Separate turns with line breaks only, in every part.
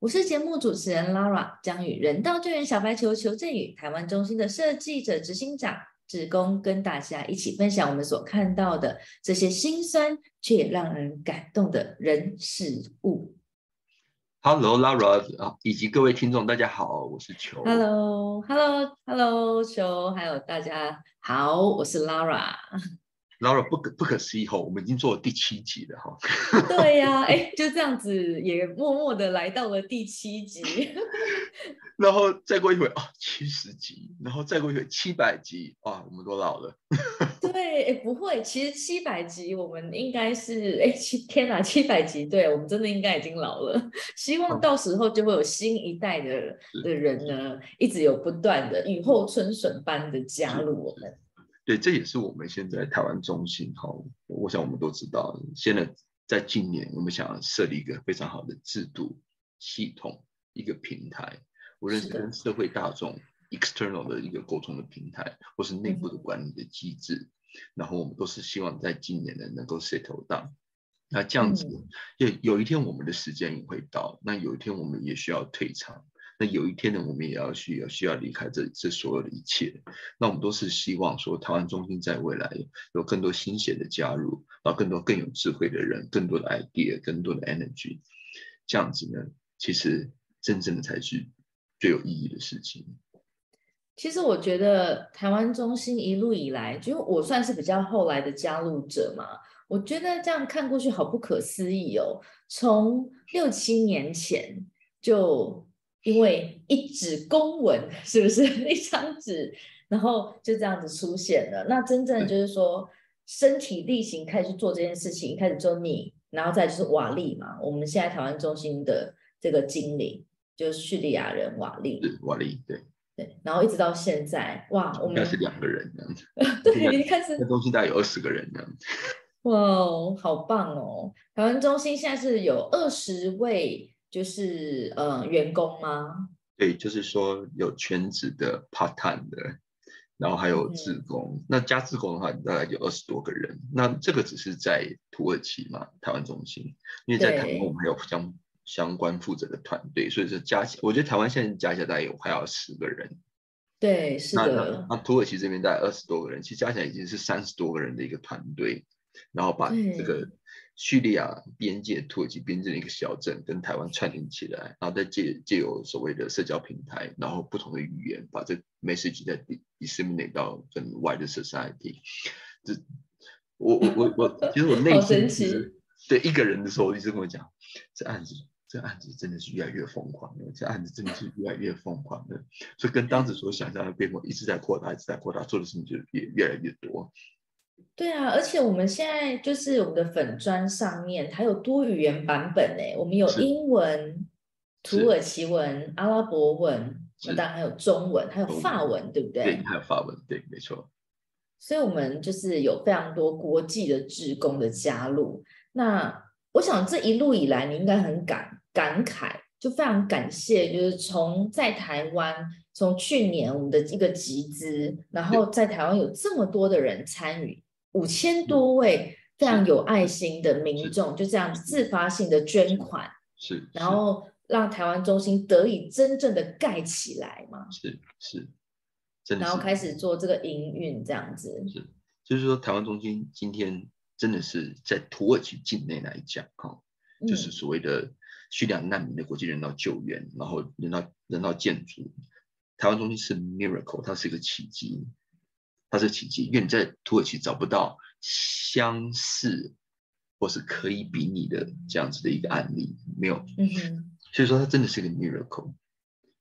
我是节目主持人 Lara，将与人道救援小白球求振宇台湾中心的设计者执行长志工跟大家一起分享我们所看到的这些心酸却也让人感动的人事物。
Hello，Lara 啊，以及各位听众，大家好，我是球。
Hello，Hello，Hello，球，还有大家好，我是 Lara。
Lara 不可不可思议哈，我们已经做了第七集了哈。
对呀，哎，就这样子也默默的来到了第七集。
然后再过一会啊，七十集，然后再过一会七百集，啊，我们都老了。
对，哎，不会，其实七百集我们应该是，哎，七天哪，七百集，对我们真的应该已经老了。希望到时候就会有新一代的的人呢，一直有不断的雨后春笋般的加入我们。
对，这也是我们现在台湾中心哈，我想我们都知道，现在在今年我们想要设立一个非常好的制度系统，一个平台，无论是跟社会大众 external 的一个沟通的平台，或是内部的管理的机制，然后我们都是希望在今年呢能够 settle down。那这样子，有有一天我们的时间也会到，那有一天我们也需要退场。那有一天呢，我们也要需要需要离开这这所有的一切。那我们都是希望说，台湾中心在未来有更多新血的加入，然后更多更有智慧的人，更多的 idea，更多的 energy，这样子呢，其实真正的才是最有意义的事情。
其实我觉得台湾中心一路以来，就我算是比较后来的加入者嘛，我觉得这样看过去好不可思议哦。从六七年前就。因为一纸公文，是不是 一张纸，然后就这样子出现了？那真正就是说身体力行开始做这件事情，一开始做你，然后再就是瓦力嘛。我们现在台湾中心的这个经理就是叙利亚人瓦力，
瓦力对
对，然后一直到现在，哇，我们
应该是两个人这样子，
对，你看是
中心大概有二十个人这样子，
哇，好棒哦！台湾中心现在是有二十位。就是呃，员工吗？
对，就是说有全职的 part time 的，然后还有自工。那加自工的话，大概有二十多个人。那这个只是在土耳其嘛，台湾中心。因为在台湾我们还有相相关负责的团队，所以说加起，我觉得台湾现在加起来大概有快要十个人。
对，是的。
那土耳其这边大概二十多个人，其实加起来已经是三十多个人的一个团队，然后把这个。叙利亚边界、土耳其边界的一个小镇，跟台湾串联起来，然后再借借由所谓的社交平台，然后不同的语言，把这 message 再 disseminate 到更 wide society。这，我我我我，其实我内心其实对一个人的时候，我一直跟我讲，这案子这案子真的是越来越疯狂了，这案子真的是越来越疯狂了，所以跟当时所想象的规模一直在扩大，一直在扩大，做的事情就越越来越多。
对啊，而且我们现在就是我们的粉砖上面还有多语言版本呢，我们有英文、土耳其文、阿拉伯文，当然还有中文，还有法文，对不对？
对，还有法文，对，没错。
所以，我们就是有非常多国际的职工的加入。那我想这一路以来，你应该很感感慨，就非常感谢，就是从在台湾，从去年我们的一个集资，然后在台湾有这么多的人参与。五千多位非常有爱心的民众就这样自发性的捐款，
是，
然后让台湾中心得以真正的盖起来嘛？
是是，
然后开始做这个营运这样子。
是，就是说台湾中心今天真的是在土耳其境内来讲，哈，就是所谓的叙利亚难民的国际人道救援，然后人道人道建筑，台湾中心是 miracle，它是一个奇迹。它是奇迹，因为你在土耳其找不到相似或是可以比拟的这样子的一个案例，没有。所以说它真的是一个 miracle。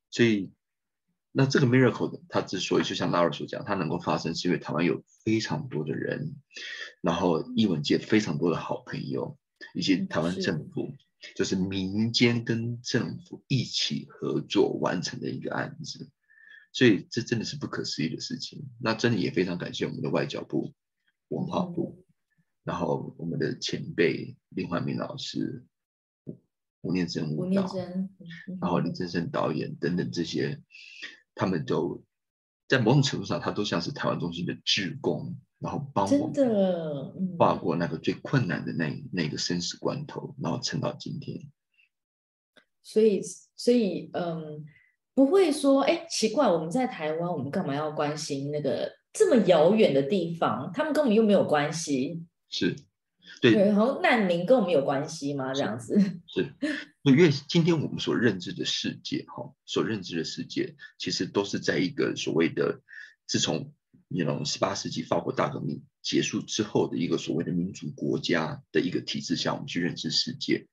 所以那这个 miracle 它之所以就像拉尔所讲，它能够发生，是因为台湾有非常多的人，然后译文界非常多的好朋友，以及台湾政府，就是民间跟政府一起合作完成的一个案子。所以这真的是不可思议的事情。那真的也非常感谢我们的外交部、文化部，然后我们的前辈林焕明老师、吴念真舞蹈，然后林振生导演等等这些，他们都在某种程度上，他都像是台湾中心的志工，然后帮我们跨过那个最困难的那那个生死关头，然后撑到今天。
所以所以嗯，不会说哎奇怪，我们在台湾，我们干嘛要关心那个这么遥远的地方？他们跟我们又没有关系。
是。对，
然后难民跟我们有关系吗？这样子
是，因为今天我们所认知的世界，哈，所认知的世界，其实都是在一个所谓的自从你懂十八世纪法国大革命结束之后的一个所谓的民主国家的一个体制下，我们去认识世界。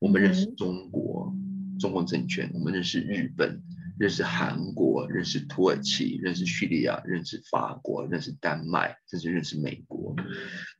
我们认识中国，中共政权；我们认识日本，认识韩国，认识土耳其，认识叙利亚，认识法国，认识丹麦，甚至认识美国。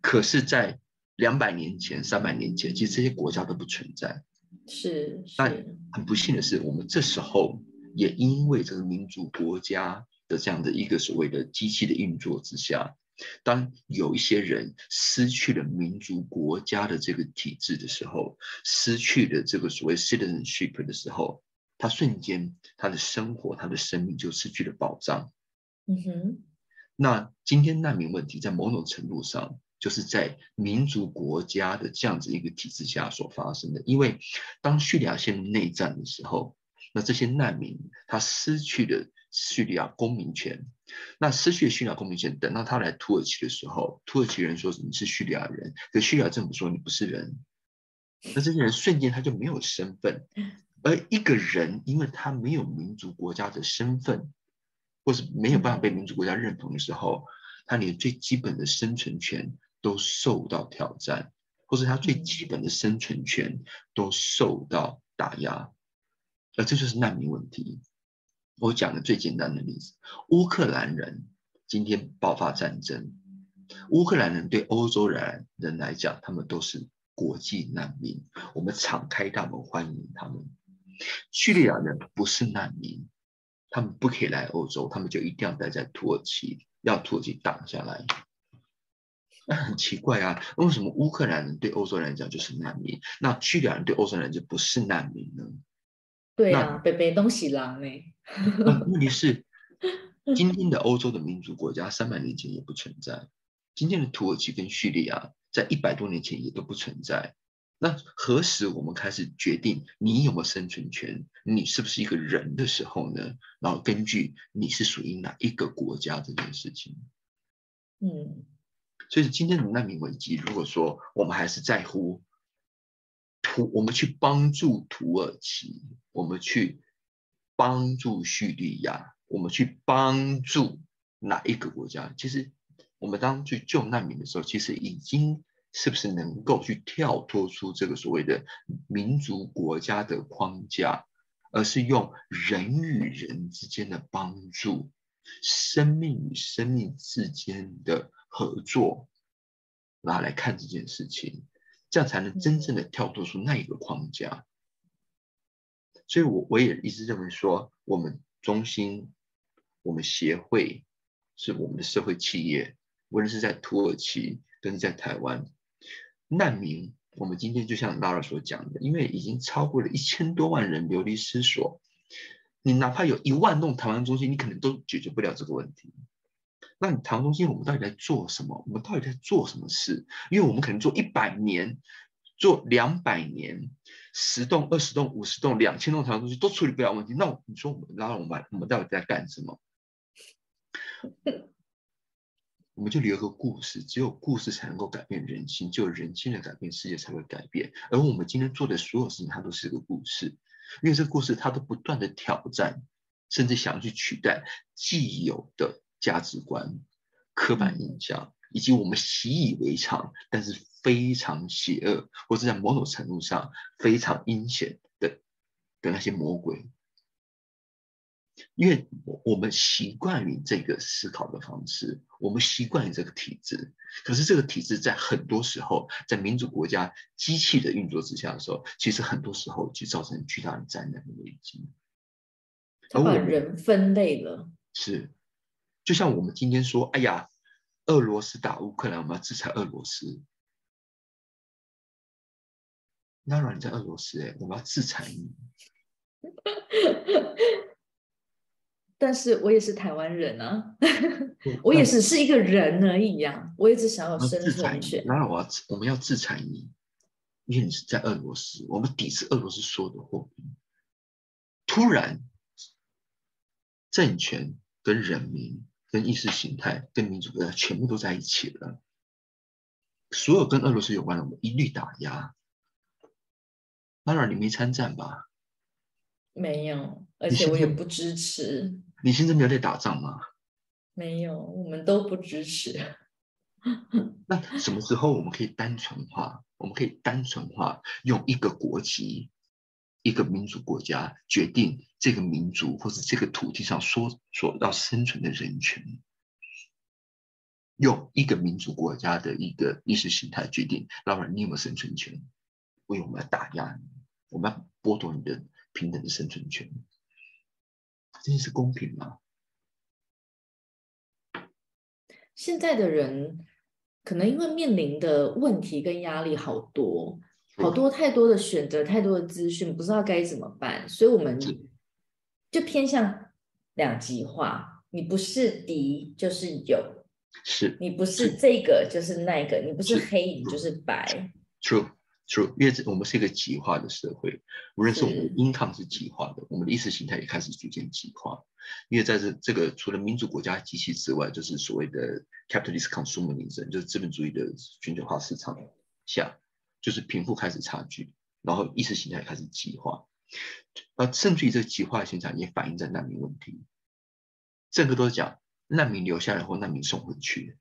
可是，在两百年前、三百年前，其实这些国家都不存在。
是，
但很不幸的是，我们这时候也因为这个民主国家的这样的一个所谓的机器的运作之下，当有一些人失去了民族国家的这个体制的时候，失去了这个所谓 citizenship 的时候，他瞬间他的生活、他的生命就失去了保障。
嗯哼。
那今天难民问题在某种程度上。就是在民族国家的这样子一个体制下所发生的，因为当叙利亚陷入内战的时候，那这些难民他失去了叙利亚公民权，那失去了叙利亚公民权，等到他来土耳其的时候，土耳其人说你是叙利亚人，可叙利亚政府说你不是人，那这些人瞬间他就没有身份，而一个人因为他没有民族国家的身份，或是没有办法被民族国家认同的时候，他连最基本的生存权。都受到挑战，或是他最基本的生存权都受到打压，那这就是难民问题。我讲的最简单的例子：乌克兰人今天爆发战争，乌克兰人对欧洲人人来讲，他们都是国际难民，我们敞开大门欢迎他们。叙利亚人不是难民，他们不可以来欧洲，他们就一定要待在土耳其，要土耳其挡下来。那很奇怪啊，为什么乌克兰人对欧洲人来讲就是难民，那叙利亚人对欧洲人就不是难民呢？
对啊，北北东西狼呢？
问题是，今天的欧洲的民族国家三百年前也不存在，今天的土耳其跟叙利亚在一百多年前也都不存在。那何时我们开始决定你有没有生存权，你是不是一个人的时候呢？然后根据你是属于哪一个国家这件事情，
嗯。
所以今天的难民危机，如果说我们还是在乎土，我们去帮助土耳其，我们去帮助叙利亚，我们去帮助哪一个国家？其实我们当去救难民的时候，其实已经是不是能够去跳脱出这个所谓的民族国家的框架，而是用人与人之间的帮助，生命与生命之间的。合作，然后来看这件事情，这样才能真正的跳脱出那一个框架。所以，我我也一直认为说，我们中心、我们协会是我们的社会企业，无论是在土耳其跟是在台湾，难民，我们今天就像拉尔所讲的，因为已经超过了一千多万人流离失所，你哪怕有一万栋台湾中心，你可能都解决不了这个问题。那你唐中心，我们到底在做什么？我们到底在做什么事？因为我们可能做一百年，做两百年，十栋、二十栋、五十栋、两千栋唐中心都处理不了问题。那你说我们，然后我们，我们到底在干什么？我们就留个故事，只有故事才能够改变人心，只有人心的改变，世界才会改变。而我们今天做的所有事情，它都是个故事，因为这个故事它都不断的挑战，甚至想要去取代既有的。价值观、刻板印象，以及我们习以为常但是非常邪恶，或者在某种程度上非常阴险的的那些魔鬼，因为我们习惯于这个思考的方式，我们习惯于这个体制。可是这个体制在很多时候，在民主国家机器的运作之下的时候，其实很多时候就造成巨大的灾难的危机。
他把人分类了，
是。就像我们今天说，哎呀，俄罗斯打乌克兰，我们要制裁俄罗斯。当然你在俄罗斯，哎，我们要制裁你。
但是我也是台湾人啊，我也只是一个人而已呀，我也只想要生存权。
当然我要，我们要制裁你。因为你是在俄罗斯，我们抵制俄罗斯所有的货币，突然政权跟人民、跟意识形态、跟民主国家全部都在一起了，所有跟俄罗斯有关的，我们一律打压。当然，你没参战吧？
没有，而且我也不支持。
你现在没有在打仗吗？
没有，我们都不支持。
那什么时候我们可以单纯化？我们可以单纯化，用一个国籍、一个民主国家决定这个民族或者这个土地上所所要生存的人群，用一个民主国家的一个意识形态决定，老板你有没有生存权？为我们要打压你，我们要剥夺你的平等的生存权，这件事公平吗？
现在的人可能因为面临的问题跟压力好多，好多太多的选择，太多的资讯，不知道该怎么办，所以我们就偏向两极化。你不是敌就是友，
是
你不是这个就是那个，你不是黑你就是白。
True。true，因为我们是一个极化的社会，无论是我们的 income 是极化的，我们的意识形态也开始逐渐极化。因为在这这个除了民主国家机器之外，就是所谓的 capitalist consumerism，就是资本主义的全球化市场下，就是贫富开始差距，然后意识形态开始极化，而甚至于这个极化现象也反映在难民问题。这个都是讲难民留下来或难民送回去。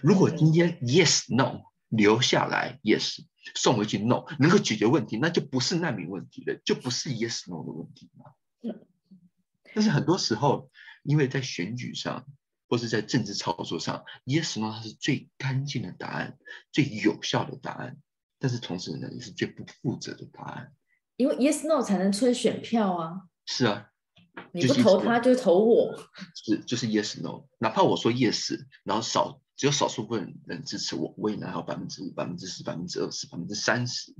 如果今天 yes no 留下来 yes。送回去 no 能够解决问题，那就不是难民问题了，就不是 yes no 的问题了。但是很多时候，因为在选举上或是在政治操作上，yes no 它是最干净的答案，最有效的答案，但是同时呢，也是最不负责的答案。
因为 yes no 才能催选票啊。
是啊，
你不投他，就投我。
是，就是 yes no，哪怕我说 yes，然后少。只有少数分人支持我，我也拿到百分之五、百分之十、百分之二十、百分之三十。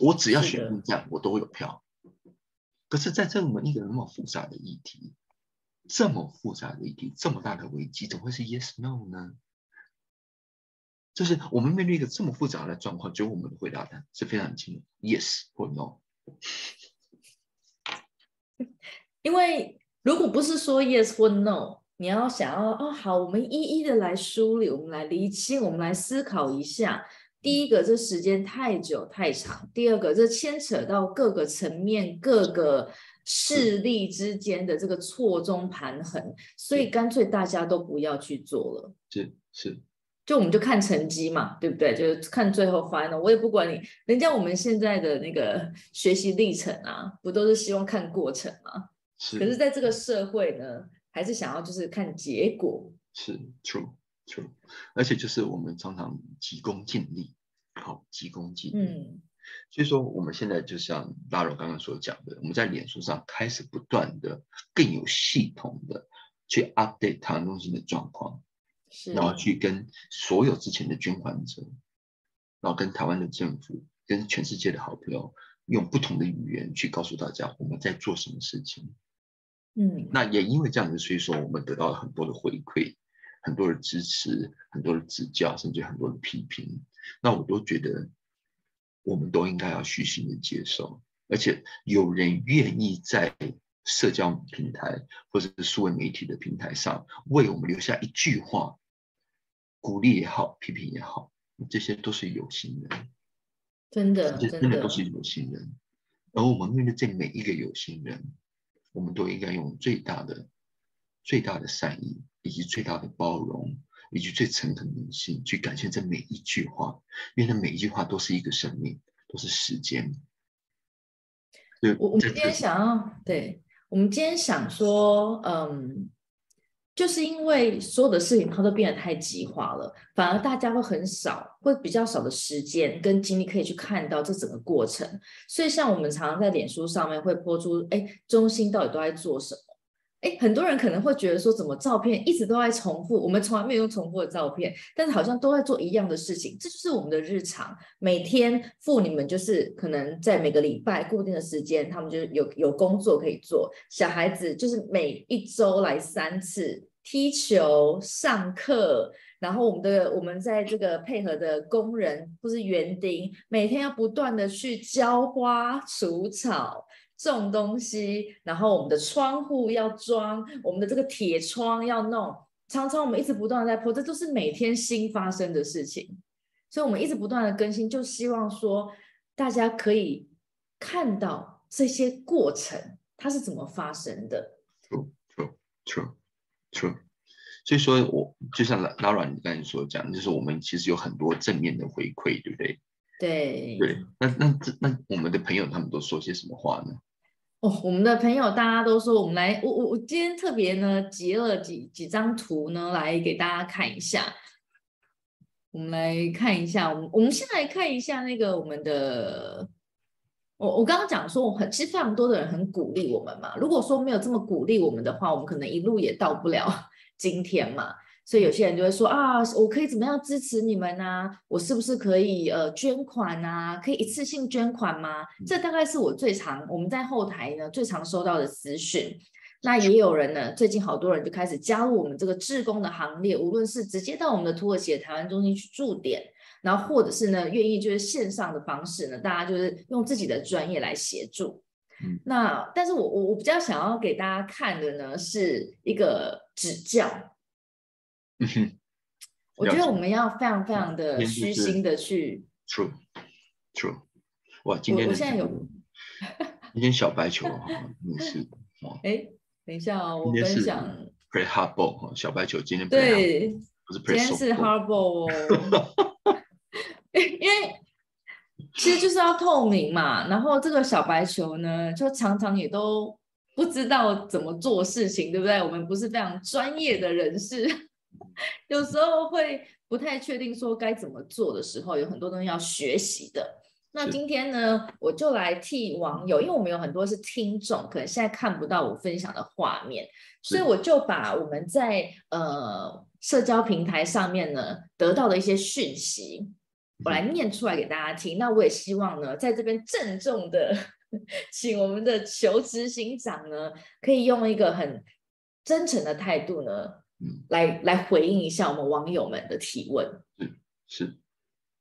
我只要选这样，我都会有票。可是，在这么一个那么复杂的议题，这么复杂的议题，这么大的危机，怎么会是 yes no 呢？就是我们面对一个这么复杂的状况，只有我们的回答呢是非常清楚：yes 或 no。
因为如果不是说 yes 或 no。你要想要哦，好，我们一一的来梳理，我们来厘清，我们来思考一下。第一个，这时间太久太长；第二个，这牵扯到各个层面、各个势力之间的这个错综盘衡，所以干脆大家都不要去做了。
是是，
就我们就看成绩嘛，对不对？就是看最后 final。我也不管你，人家我们现在的那个学习历程啊，不都是希望看过程吗？
是。
可是，在这个社会呢？还是想要就是看结果，
是 true true，而且就是我们常常急功近利，好急功近利，嗯，所以说我们现在就像大柔刚刚所讲的，我们在脸书上开始不断的更有系统的去 update 台湾中心的状况，
是，
然后去跟所有之前的捐款者，然后跟台湾的政府，跟全世界的好朋友，用不同的语言去告诉大家我们在做什么事情。
嗯，
那也因为这样子，所以说我们得到了很多的回馈，很多的支持，很多的指教，甚至很多的批评。那我都觉得，我们都应该要虚心的接受，而且有人愿意在社交平台或者是数位媒体的平台上为我们留下一句话，鼓励也好，批评也好，这些都是有心人，
真的，这
真的都是有心人。而我们面对这每一个有心人。我们都应该用最大的、最大的善意，以及最大的包容，以及最诚恳的心去感谢这每一句话，因为那每一句话都是一个生命，都是时间。
我我们今天想要，对我们今天想说，嗯。就是因为所有的事情它都变得太极化了，反而大家会很少，会比较少的时间跟精力可以去看到这整个过程。所以像我们常常在脸书上面会播出，哎，中心到底都在做什么？哎，很多人可能会觉得说，怎么照片一直都在重复？我们从来没有用重复的照片，但是好像都在做一样的事情。这就是我们的日常，每天妇女们就是可能在每个礼拜固定的时间，他们就有有工作可以做。小孩子就是每一周来三次。踢球、上课，然后我们的我们在这个配合的工人或是园丁，每天要不断的去浇花、除草、种东西，然后我们的窗户要装，我们的这个铁窗要弄，常常我们一直不断的在破，这都是每天新发生的事情，所以我们一直不断的更新，就希望说大家可以看到这些过程它是怎么发生的。
所以说，我就像拉拉软你刚才所讲，就是我们其实有很多正面的回馈，对不对？
对
对。那那这那我们的朋友他们都说些什么话呢？
哦，我们的朋友大家都说，我们来，我我我今天特别呢截了几几张图呢，来给大家看一下。我们来看一下，我们我们先来看一下那个我们的。我我刚刚讲说，我很其实非常多的人很鼓励我们嘛。如果说没有这么鼓励我们的话，我们可能一路也到不了 今天嘛。所以有些人就会说啊，我可以怎么样支持你们呢？我是不是可以呃捐款啊？可以一次性捐款吗？这大概是我最常我们在后台呢最常收到的资讯。那也有人呢，最近好多人就开始加入我们这个志工的行列，无论是直接到我们的土耳其的台湾中心去驻点。然后或者是呢，愿意就是线上的方式呢，大家就是用自己的专业来协助。
嗯，
那但是我我我比较想要给大家看的呢，是一个指教。
嗯哼，
我觉得我们要非常非常的虚心的去。
True，True，哇，今天
我现在有
今天小白球啊，你是
哦。哎，等一下哦，我分享。
Play hard ball 哈，小白球今天
对，
不是
play 今天是 hard ball 哦。其实就是要透明嘛，然后这个小白球呢，就常常也都不知道怎么做事情，对不对？我们不是非常专业的人士，有时候会不太确定说该怎么做的时候，有很多东西要学习的。那今天呢，我就来替网友，因为我们有很多是听众，可能现在看不到我分享的画面，所以我就把我们在呃社交平台上面呢得到的一些讯息。我来念出来给大家听。那我也希望呢，在这边郑重的 请我们的求执行长呢，可以用一个很真诚的态度呢，
嗯，
来来回应一下我们网友们的提问。
嗯，是。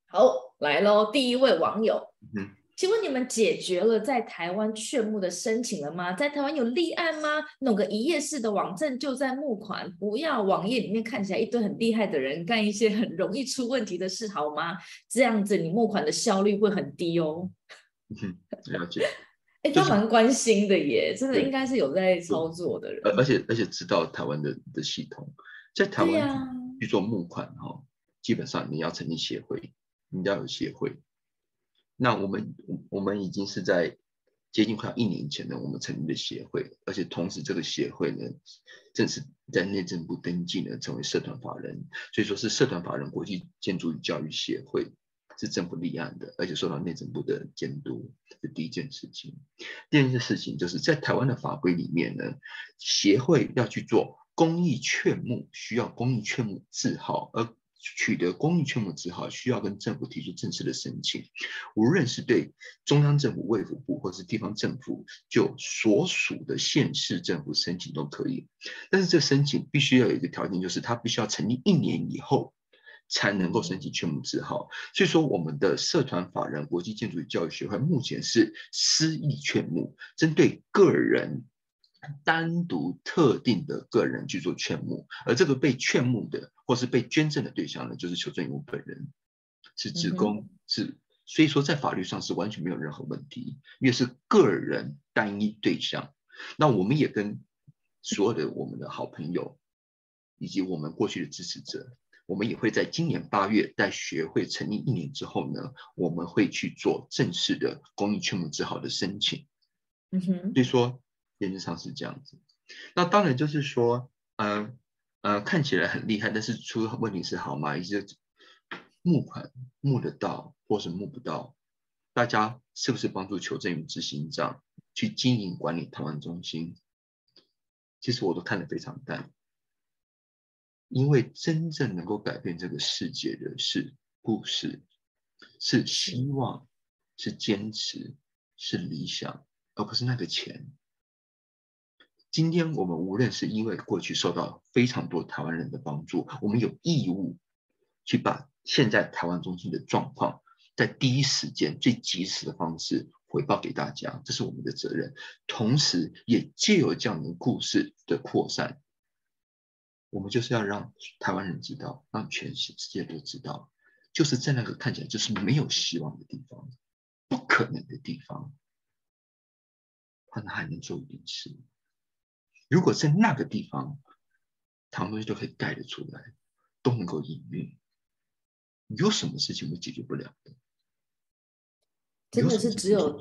好，来喽，第一位网友。
嗯。
请问你们解决了在台湾劝募的申请了吗？在台湾有立案吗？弄个一页式的网站就在募款，不要网页里面看起来一堆很厉害的人干一些很容易出问题的事，好吗？这样子你募款的效率会很低
哦。嗯，了解。
哎，都蛮关心的耶，真的应该是有在操作的人。
而且而且知道台湾的的系统，在台湾去做募款哈，基本上你要成立协会，你要有协会。那我们我们已经是在接近快要一年前呢，我们成立了协会，而且同时这个协会呢，正式在内政部登记呢，成为社团法人，所以说是社团法人国际建筑与教育协会，是政府立案的，而且受到内政部的监督，是第一件事情。第二件事情就是在台湾的法规里面呢，协会要去做公益劝募，需要公益劝募字号，而取得公益劝募字号需要跟政府提出正式的申请，无论是对中央政府卫福部或是地方政府，就所属的县市政府申请都可以。但是这申请必须要有一个条件，就是它必须要成立一年以后才能够申请劝募字号。所以说，我们的社团法人国际建筑与教育学会目前是私益劝募，针对个人。单独特定的个人去做劝募，而这个被劝募的或是被捐赠的对象呢，就是求赠人本人，是职工，是所以说在法律上是完全没有任何问题，因为是个人单一对象。那我们也跟所有的我们的好朋友以及我们过去的支持者，我们也会在今年八月在学会成立一年之后呢，我们会去做正式的公益劝募字号的申请。
嗯哼，
所以说。原则上是这样子，那当然就是说，呃呃，看起来很厉害，但是出问题是好吗？一些募款募得到，或是募不到，大家是不是帮助求证与执行长去经营管理台湾中心？其实我都看得非常淡，因为真正能够改变这个世界的是故事，是希望，是坚持，是理想，而不是那个钱。今天我们无论是因为过去受到非常多台湾人的帮助，我们有义务去把现在台湾中心的状况，在第一时间、最及时的方式回报给大家，这是我们的责任。同时，也借由这样的故事的扩散，我们就是要让台湾人知道，让全世界都知道，就是在那个看起来就是没有希望的地方、不可能的地方，他还能做一点事。如果在那个地方，唐东西都可以盖得出来，都能够隐喻，有什么事情会解决不了的？
真的是只有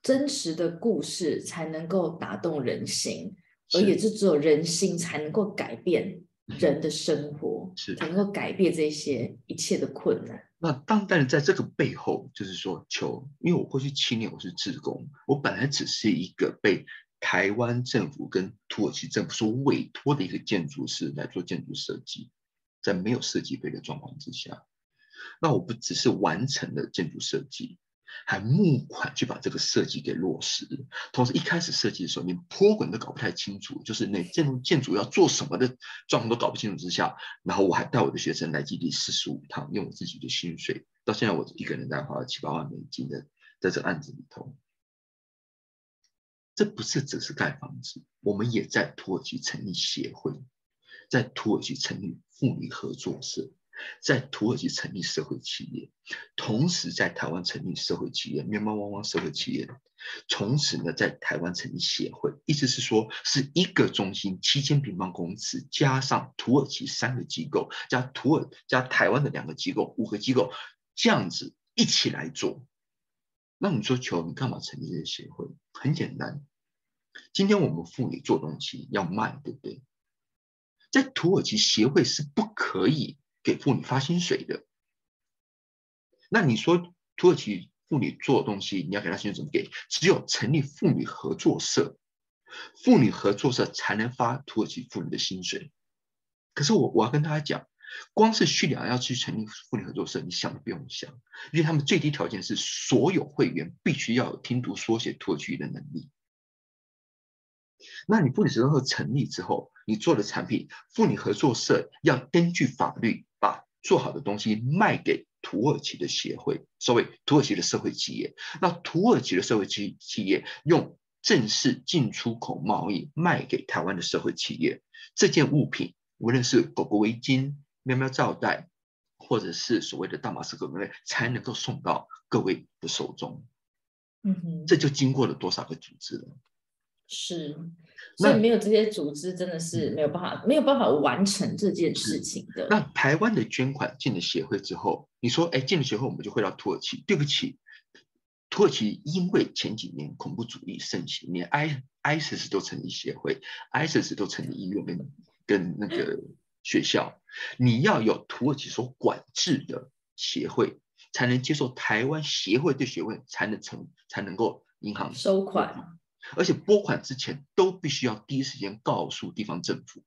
真实的故事才能够打动人心，而也是只有人心才能够改变人的生活，
是
才能够改变这些一切的困难。
那当然，在这个背后，就是说，求，因为我过去七年我是志工，我本来只是一个被。台湾政府跟土耳其政府所委托的一个建筑师来做建筑设计，在没有设计费的状况之下，那我不只是完成了建筑设计，还募款去把这个设计给落实。同时，一开始设计的时候，连坡滚都搞不太清楚，就是那建筑建筑要做什么的状况都搞不清楚之下，然后我还带我的学生来基地四十五趟，用我自己的薪水，到现在我一个人在花了七八万美金的在这案子里头。这不是只是盖房子，我们也在土耳其成立协会，在土耳其成立妇女合作社，在土耳其成立社会企业，同时在台湾成立社会企业，面包汪汪社会企业，从此呢在台湾成立协会，意思是说是一个中心七千平方公尺，加上土耳其三个机构，加土耳加台湾的两个机构，五个机构这样子一起来做。那你说求你干嘛成立这个协会？很简单，今天我们妇女做东西要卖，对不对？在土耳其协会是不可以给妇女发薪水的。那你说土耳其妇女做东西，你要给她薪水怎么给？只有成立妇女合作社，妇女合作社才能发土耳其妇女的薪水。可是我我要跟大家讲。光是叙利亚要去成立妇女合作社，你想都不用想，因为他们最低条件是所有会员必须要有听读说写土耳其语的能力。那你妇女合作社成立之后，你做的产品，妇女合作社要根据法律把做好的东西卖给土耳其的协会，所谓土耳其的社会企业。那土耳其的社会企企业用正式进出口贸易卖给台湾的社会企业，这件物品无论是狗狗围巾。喵喵罩带，或者是所谓的大马士革才能够送到各位的手中。
嗯哼，
这就经过了多少个组织了？
是，所以没有这些组织，真的是没有办法，没有办法完成这件事情的。
那台湾的捐款进了协会之后，你说，哎，进了协会，我们就会到土耳其？对不起，土耳其因为前几年恐怖主义盛行，连 I ISIS 都成立协会，ISIS 都成立医院跟跟那个。学校，你要有土耳其所管制的协会，才能接受台湾协会对学会才能成才能够银行
收款，
而且拨款之前都必须要第一时间告诉地方政府，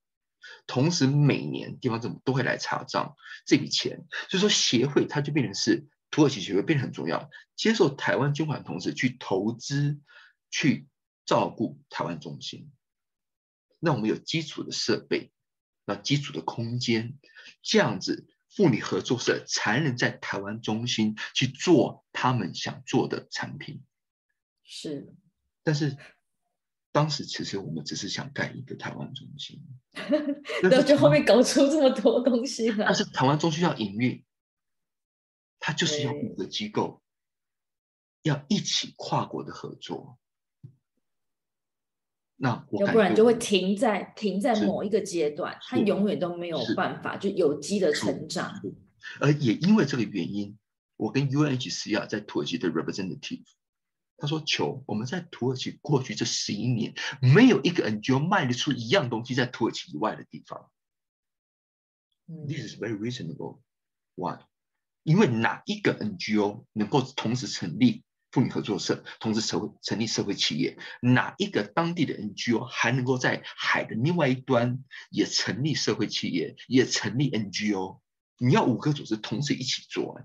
同时每年地方政府都会来查账这笔钱，所以说协会它就变成是土耳其协会变得很重要，接受台湾捐款同时去投资去照顾台湾中心，那我们有基础的设备。那基础的空间，这样子妇女合作社才能在台湾中心去做他们想做的产品。
是，
但是当时其实我们只是想盖一个台湾中心，
然后就后面搞出这么多东西来。
但是台湾中心要营运，它就是要五个机构要一起跨国的合作。那
要不然就会停在停在某一个阶段，它永远都没有办法就有机的成长。
而也因为这个原因，我跟 UNHCR 在土耳其的 representative，他说：“求我们在土耳其过去这十一年，没有一个 NGO 卖得出一样东西在土耳其以外的地方。This is very reasonable. Why？因为哪一个 NGO 能够同时成立？”妇女合作社，同时社会成立社会企业，哪一个当地的 NGO 还能够在海的另外一端也成立社会企业，也成立 NGO？你要五个组织同时一起做，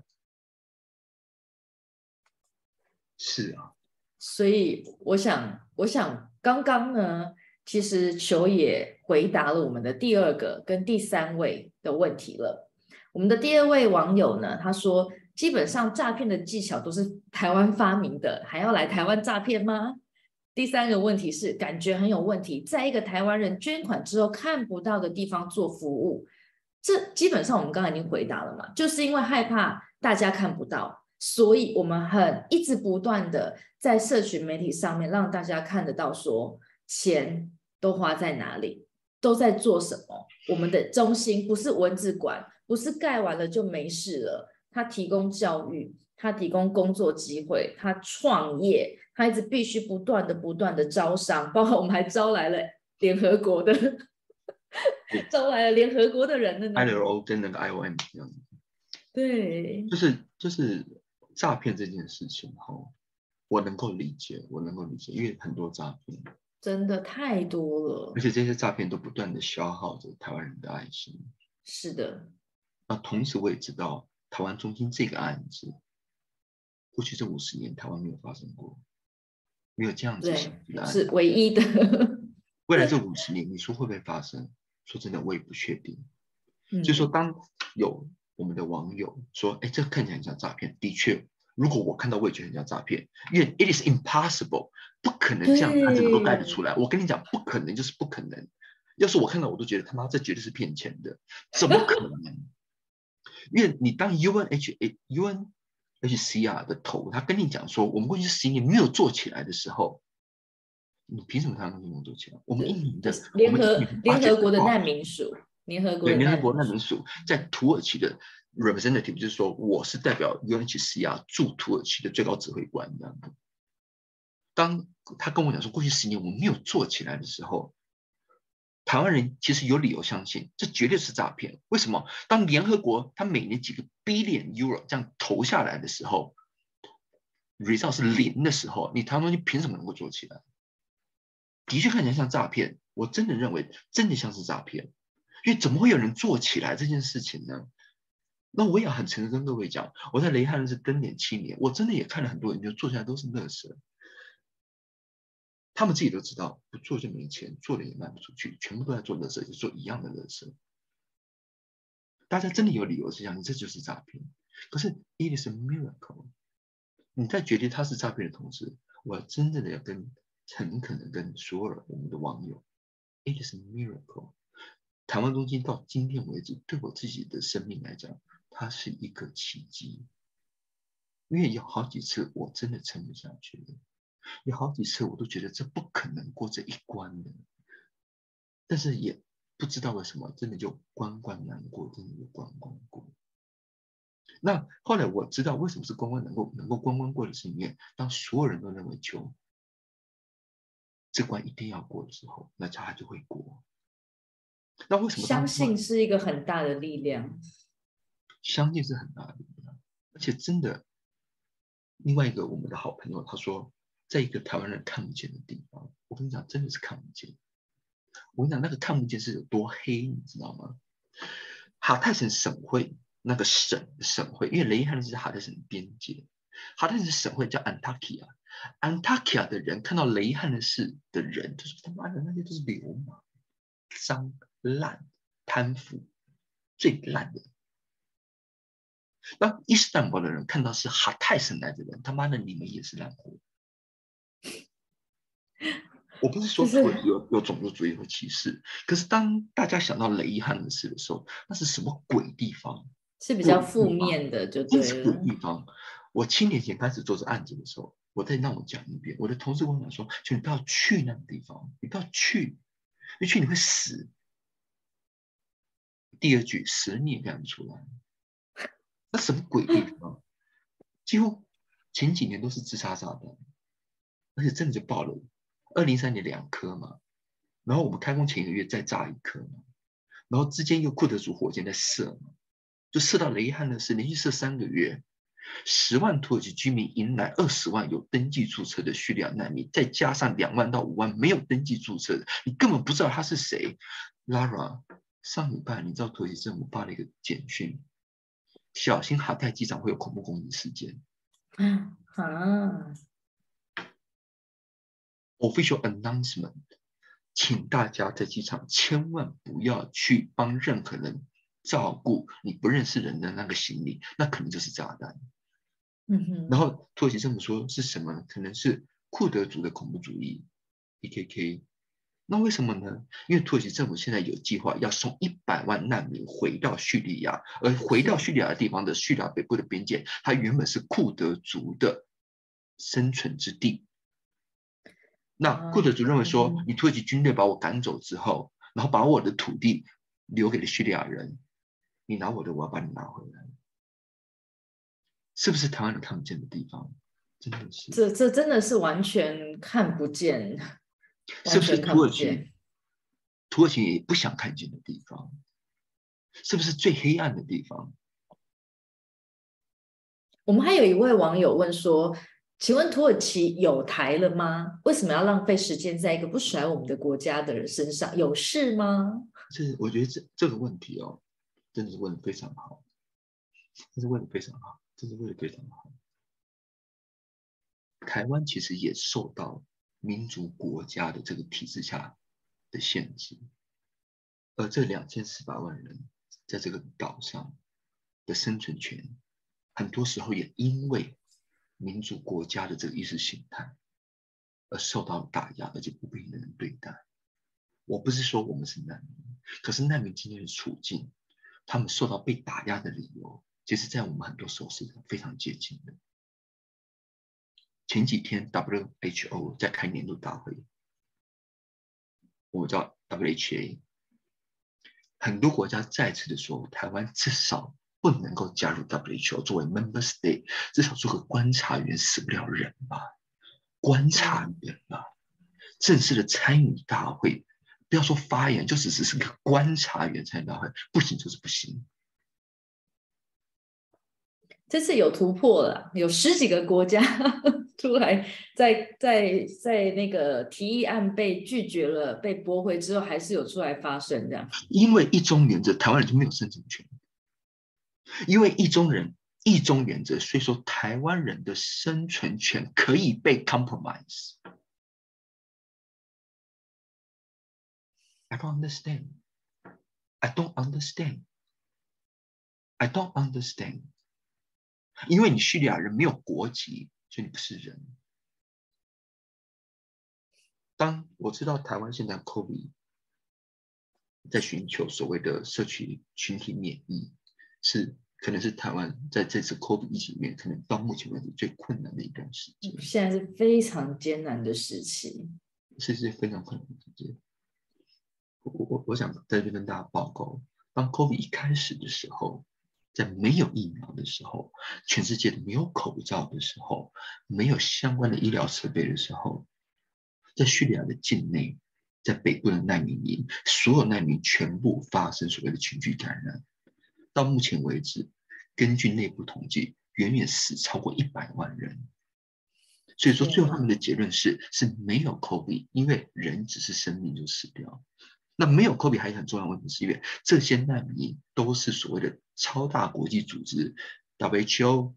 是啊。
所以我想，我想刚刚呢，其实球也回答了我们的第二个跟第三位的问题了。我们的第二位网友呢，他说，基本上诈骗的技巧都是台湾发明的，还要来台湾诈骗吗？第三个问题是，感觉很有问题，在一个台湾人捐款之后看不到的地方做服务，这基本上我们刚才已经回答了嘛，就是因为害怕大家看不到，所以我们很一直不断的在社群媒体上面让大家看得到，说钱都花在哪里，都在做什么。我们的中心不是文字馆。不是盖完了就没事了。他提供教育，他提供工作机会，他创业，他一直必须不断的、不断的招商，包括我们还招来了联合国的，招来了联合国的人呢。
ILO 跟那个 IOM 这样
对，
就是就是诈骗这件事情哈，我能够理解，我能够理解，因为很多诈骗
真的太多了，
而且这些诈骗都不断的消耗着台湾人的爱心。
是的。
那同时，我也知道台湾中心这个案子，过去这五十年台湾没有发生过，没有这样子的案
子，是唯一的。
未来这五十年，你说会不会发生？说真的，我也不确定。就说当有我们的网友说：“哎，这看起来很像诈骗。”的确，如果我看到，我也觉得很像诈骗，因为 it is impossible，不可能这样案子能够盖得出来。我跟你讲，不可能就是不可能。要是我看到，我都觉得他妈这绝对是骗钱的，怎么可能？因为你当 U N H A U N H C R 的头，他跟你讲说，我们过去十年没有做起来的时候，你凭什么他能能做起来？我们一年的
联合联合国的难民署，联合国
联合国难民署在土耳其的 representative 就是说，我是代表 U N H C R 驻土耳其的最高指挥官这样子。当他跟我讲说，过去十年我们没有做起来的时候。台湾人其实有理由相信，这绝对是诈骗。为什么？当联合国他每年几个 billion euro 这样投下来的时候，result 是零的时候，你台湾你凭什么能够做起来？的确看起来像诈骗，我真的认为真的像是诈骗，因为怎么会有人做起来这件事情呢？那我也很诚实跟各位讲，我在雷汉是跟点七年，我真的也看了很多人就做起来都是乐色。他们自己都知道，不做就没钱，做了也卖不出去，全部都在做乐色，就做一样的乐色。大家真的有理由是讲，你这就是诈骗。可是，it is a miracle。你在决定他是诈骗的同时，我真正的要跟诚恳的跟所有我们的网友，it is a miracle。台湾中心到今天为止，对我自己的生命来讲，它是一个奇迹。因为有好几次，我真的撑不下去了。有好几次，我都觉得这不可能过这一关的，但是也不知道为什么，真的就关关难过，真的就关关过。那后来我知道为什么是关关能够能够关关过的是因为，当所有人都认为求这关一定要过的时候，那他就会过。那为什么
相信是一个很大的力量？
相信是很大的力量，而且真的，另外一个我们的好朋友他说。在一个台湾人看不见的地方，我跟你讲，真的是看不见。我跟你讲，那个看不见是有多黑，你知道吗？哈泰省省会那个省省会，因为雷汉是哈泰省边界，哈泰省省会叫安塔基亚，安塔基亚的人看到雷汉的市的人，就说他妈的那些都是流氓、脏、烂、贪腐，最烂的。当伊斯坦堡的人看到是哈泰省来的人，他妈的你们也是烂货。我不是说有有种族主义和歧视，可是当大家想到雷汉的事的时候，那是什么鬼地方？
是比较负面的，就对
是鬼地方。我七年前开始做这案子的时候，我再让我讲一遍。我的同事跟我讲说：“就你不要去那个地方，你不要去，你去你会死。”第二句死你也看不出来，那什么鬼地方？几乎前几年都是自杀炸弹。而且真的就爆了，二零三年两颗嘛，然后我们开工前一个月再炸一颗嘛，然后之间又库德族火箭在射嘛，就射到雷汉的是连续射三个月，十万土耳其居民迎来二十万有登记注册的叙利亚难民，再加上两万到五万没有登记注册的，你根本不知道他是谁。Lara，上礼拜你知道土耳其政府发了一个简讯，小心哈泰机场会有恐怖攻击事件。
嗯啊。
Official announcement，请大家在机场千万不要去帮任何人照顾你不认识人的那个行李，那可能就是炸弹。
嗯哼，
然后土耳其政府说是什么？可能是库德族的恐怖主义，PKK。那为什么呢？因为土耳其政府现在有计划要送一百万难民回到叙利亚，而回到叙利亚的地方的叙利亚北部的边界，它原本是库德族的生存之地。那库德族认为说，你土耳其军队把我赶走之后，然后把我的土地留给了叙利亚人，你拿我的，我要把你拿回来，是不是台湾人看不见的地方？真的是，
这这真的是完全看不见。
是不是土耳其？土耳其也不想看见的地方，是不是最黑暗的地方？
我们还有一位网友问说：“请问土耳其有台了吗？为什么要浪费时间在一个不甩我们的国家的人身上？有事吗？”
这我觉得这这个问题哦，真的是问的非常好，这是问的非常好，这是问的非常好。台湾其实也受到。民族国家的这个体制下的限制，而这两千四百万人在这个岛上的生存权，很多时候也因为民族国家的这个意识形态而受到打压，而且不平等的对待。我不是说我们是难民，可是难民今天的处境，他们受到被打压的理由，其实在我们很多时候是非常接近的。前几天 WHO 在开年度大会，我叫 WHA，很多国家再次的说，台湾至少不能够加入 WHO 作为 Member State，至少做个观察员，死不了人吧？观察员吧，正式的参与大会，不要说发言，就只是是个观察员参与大会，不行就是不行。
这次有突破了，有十几个国家 出来，在在在那个提议案被拒绝了、被驳回之后，还是有出来发声这样。
因为一中原则，台湾人就没有生存权。因为一中人、一中原则，所以说台湾人的生存权可以被 compromise。I don't understand. I don't understand. I don't understand. 因为你叙利亚人没有国籍，所以你不是人。当我知道台湾现在 COVID 在寻求所谓的社区群体免疫，是可能是台湾在这次 COVID 疫情里面，可能到目前为止最困难的一段时间。
现在是非常艰难的时期，
是是非常困难的时间。我我我想在这跟大家报告，当 COVID 一开始的时候。在没有疫苗的时候，全世界没有口罩的时候，没有相关的医疗设备的时候，在叙利亚的境内，在北部的难民营，所有难民全部发生所谓的群聚感染。到目前为止，根据内部统计，远远死超过一百万人。所以说，最后他们的结论是是没有 COVID，因为人只是生命就死掉。那没有 COVID 还有很重要的问题，是因为这些难民都是所谓的超大国际组织 WHO、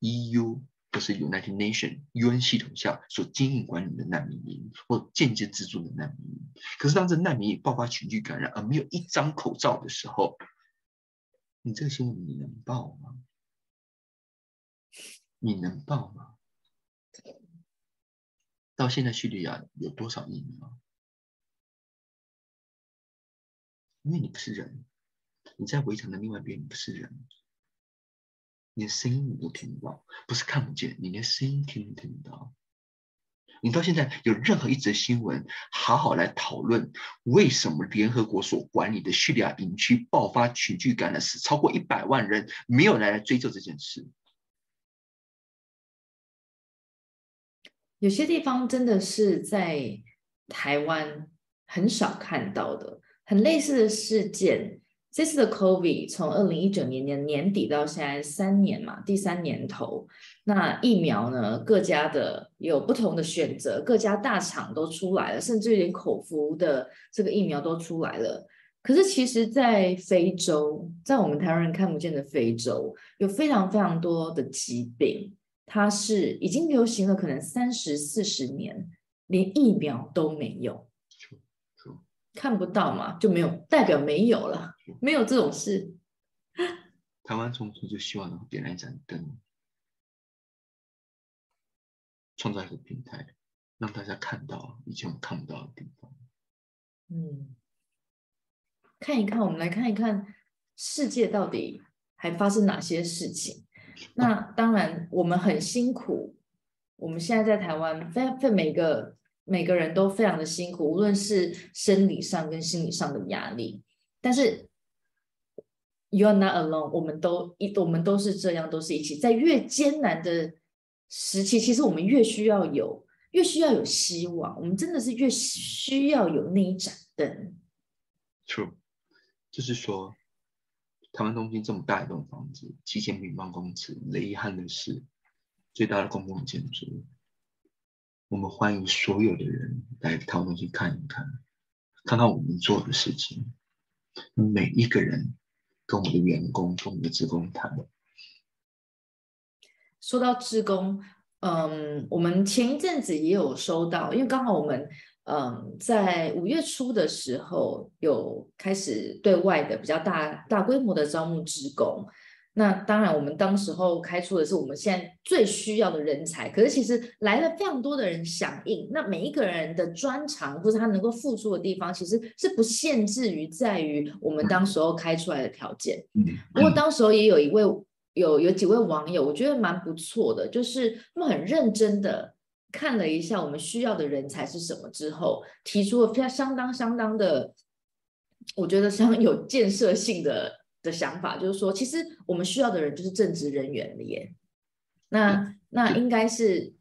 EU 或是 United Nation、UN 系统下所经营管理的难民营或间接资助的难民营。可是当这难民营爆发群聚感染而没有一张口罩的时候，你这个新闻你能报吗？你能报吗？到现在叙利亚有多少疫苗？因为你不是人，你在围墙的另外一边，你不是人，连声音你都听不到，不是看不见，你连声音听都听不到。你到现在有任何一则新闻，好好来讨论为什么联合国所管理的叙利亚营区爆发群聚感染，死超过一百万人，没有人来追究这件事。
有些地方真的是在台湾很少看到的。很类似的事件，这次的 COVID 从二零一九年年年底到现在三年嘛，第三年头，那疫苗呢，各家的有不同的选择，各家大厂都出来了，甚至连口服的这个疫苗都出来了。可是其实，在非洲，在我们台湾人看不见的非洲，有非常非常多的疾病，它是已经流行了可能三十四十年，连疫苗都没有。看不到嘛，就没有代表没有了，没有这种事。
台湾从此就希望能点燃一盏灯，创造一个平台，让大家看到以前我们看不到的地方。
嗯，看一看，我们来看一看世界到底还发生哪些事情。那当然，我们很辛苦。我们现在在台湾，在在每个每个人都非常的辛苦，无论是生理上跟心理上的压力。但是，You are not alone。我们都一，我们都是这样，都是一起。在越艰难的时期，其实我们越需要有，越需要有希望。我们真的是越需要有那一盏灯。
True，就是说。台湾东京这么大一栋房子，七千平方公尺，雷汉的是最大的公共建筑。我们欢迎所有的人来台湾东京看一看，看看我们做的事情。每一个人跟我们的员工、跟我们的职工谈。
说到职工，嗯，我们前一阵子也有收到，因为刚好我们。嗯，在五月初的时候，有开始对外的比较大大规模的招募职工。那当然，我们当时候开出的是我们现在最需要的人才。可是其实来了非常多的人响应。那每一个人的专长或者他能够付出的地方，其实是不限制于在于我们当时候开出来的条件。不过当时候也有一位有有几位网友，我觉得蛮不错的，就是他们很认真的。看了一下我们需要的人才是什么之后，提出了非常相当相当的，我觉得相当有建设性的的想法，就是说，其实我们需要的人就是正职人员了耶。那那应该是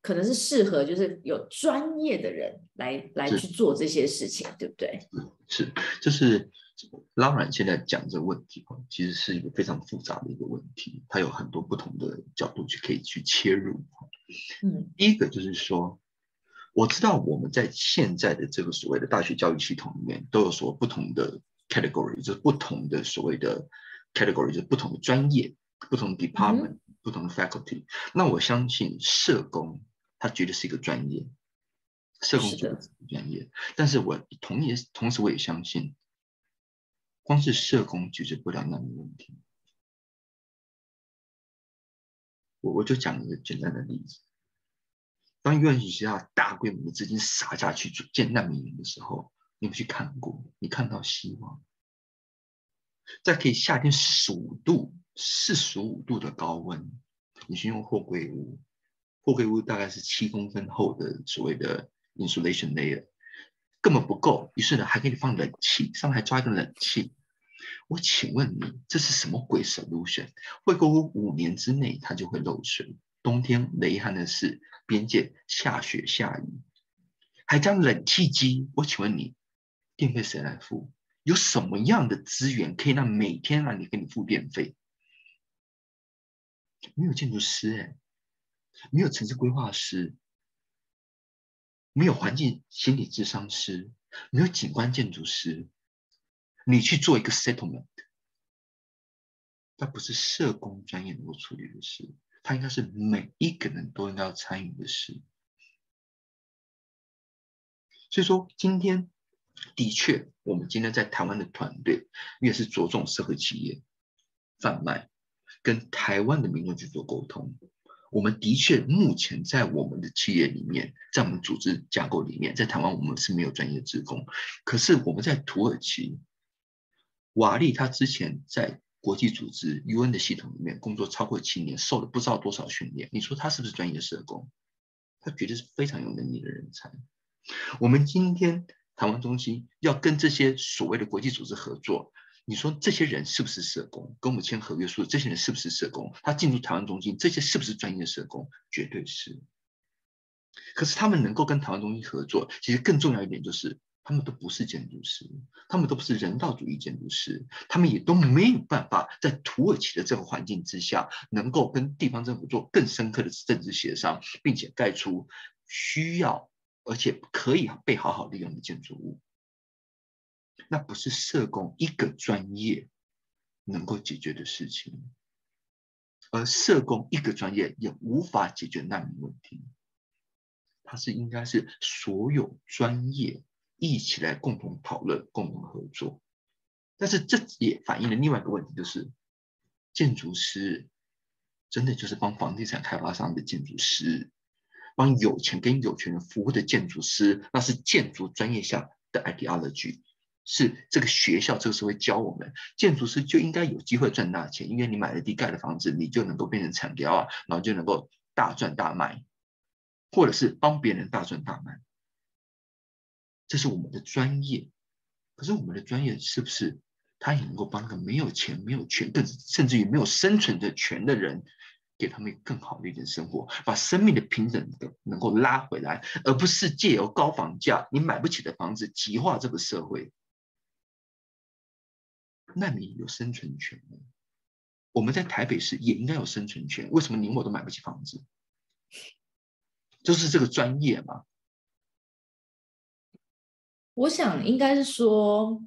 可能是适合就是有专业的人来来去做这些事情，对不对？
是，就是拉软现在讲这个问题其实是一个非常复杂的一个问题，它有很多不同的角度去可以去切入。
嗯，
第一个就是说，我知道我们在现在的这个所谓的大学教育系统里面，都有所不同的 category，就是不同的所谓的 category，就是不同的专业、不同的 department、不同的 faculty。那我相信社工，他绝对是一个专业，社工绝对是一个专业。但是我同也，同时我也相信，光是社工解决不了难民问题。我我就讲一个简单的例子，当院学校大规模的资金撒下去建难民营的时候，你有去看过？你看到希望，在可以夏天四十五度、四十五度的高温，你去用货柜屋，货柜屋大概是七公分厚的所谓的 insulation layer，根本不够，于是呢还给你放冷气，上面还抓一个冷气。我请问你，这是什么鬼 solution？会过五年之内它就会漏水，冬天雷旱的是边界下雪下雨，还将冷气机？我请问你，电费谁来付？有什么样的资源可以让每天让你给你付电费？没有建筑师哎，没有城市规划师，没有环境心理智商师，没有景观建筑师。你去做一个 settlement，那不是社工专业能够处理的事，它应该是每一个人都应该要参与的事。所以说，今天的确，我们今天在台湾的团队，越是着重社会企业贩卖，跟台湾的民众去做沟通。我们的确目前在我们的企业里面，在我们组织架构里面，在台湾我们是没有专业职工，可是我们在土耳其。瓦利他之前在国际组织 UN 的系统里面工作超过七年，受了不知道多少训练。你说他是不是专业社工？他绝对是非常有能力的人才。我们今天台湾中心要跟这些所谓的国际组织合作，你说这些人是不是社工？跟我们签合约书的这些人是不是社工？他进入台湾中心，这些是不是专业社工？绝对是。可是他们能够跟台湾中心合作，其实更重要一点就是。他们都不是建筑师，他们都不是人道主义建筑师，他们也都没有办法在土耳其的这个环境之下，能够跟地方政府做更深刻的政治协商，并且盖出需要而且可以被好好利用的建筑物。那不是社工一个专业能够解决的事情，而社工一个专业也无法解决难民问题。它是应该是所有专业。一起来共同讨论、共同合作。但是这也反映了另外一个问题，就是建筑师真的就是帮房地产开发商的建筑师，帮有钱跟有权人服务的建筑师，那是建筑专业下的 ideology，是这个学校这个时候会教我们，建筑师就应该有机会赚大钱，因为你买了地盖的房子，你就能够变成产雕啊，然后就能够大赚大卖，或者是帮别人大赚大卖，这是我们的专业。可是我们的专业是不是？他也能够帮那个没有钱、没有权，更甚至于没有生存的权的人，给他们更好的一点生活，把生命的平等的能够拉回来，而不是借由高房价、你买不起的房子极化这个社会。难民有生存权吗？我们在台北市也应该有生存权。为什么你我都买不起房子？就是这个专业嘛。
我想应该是说。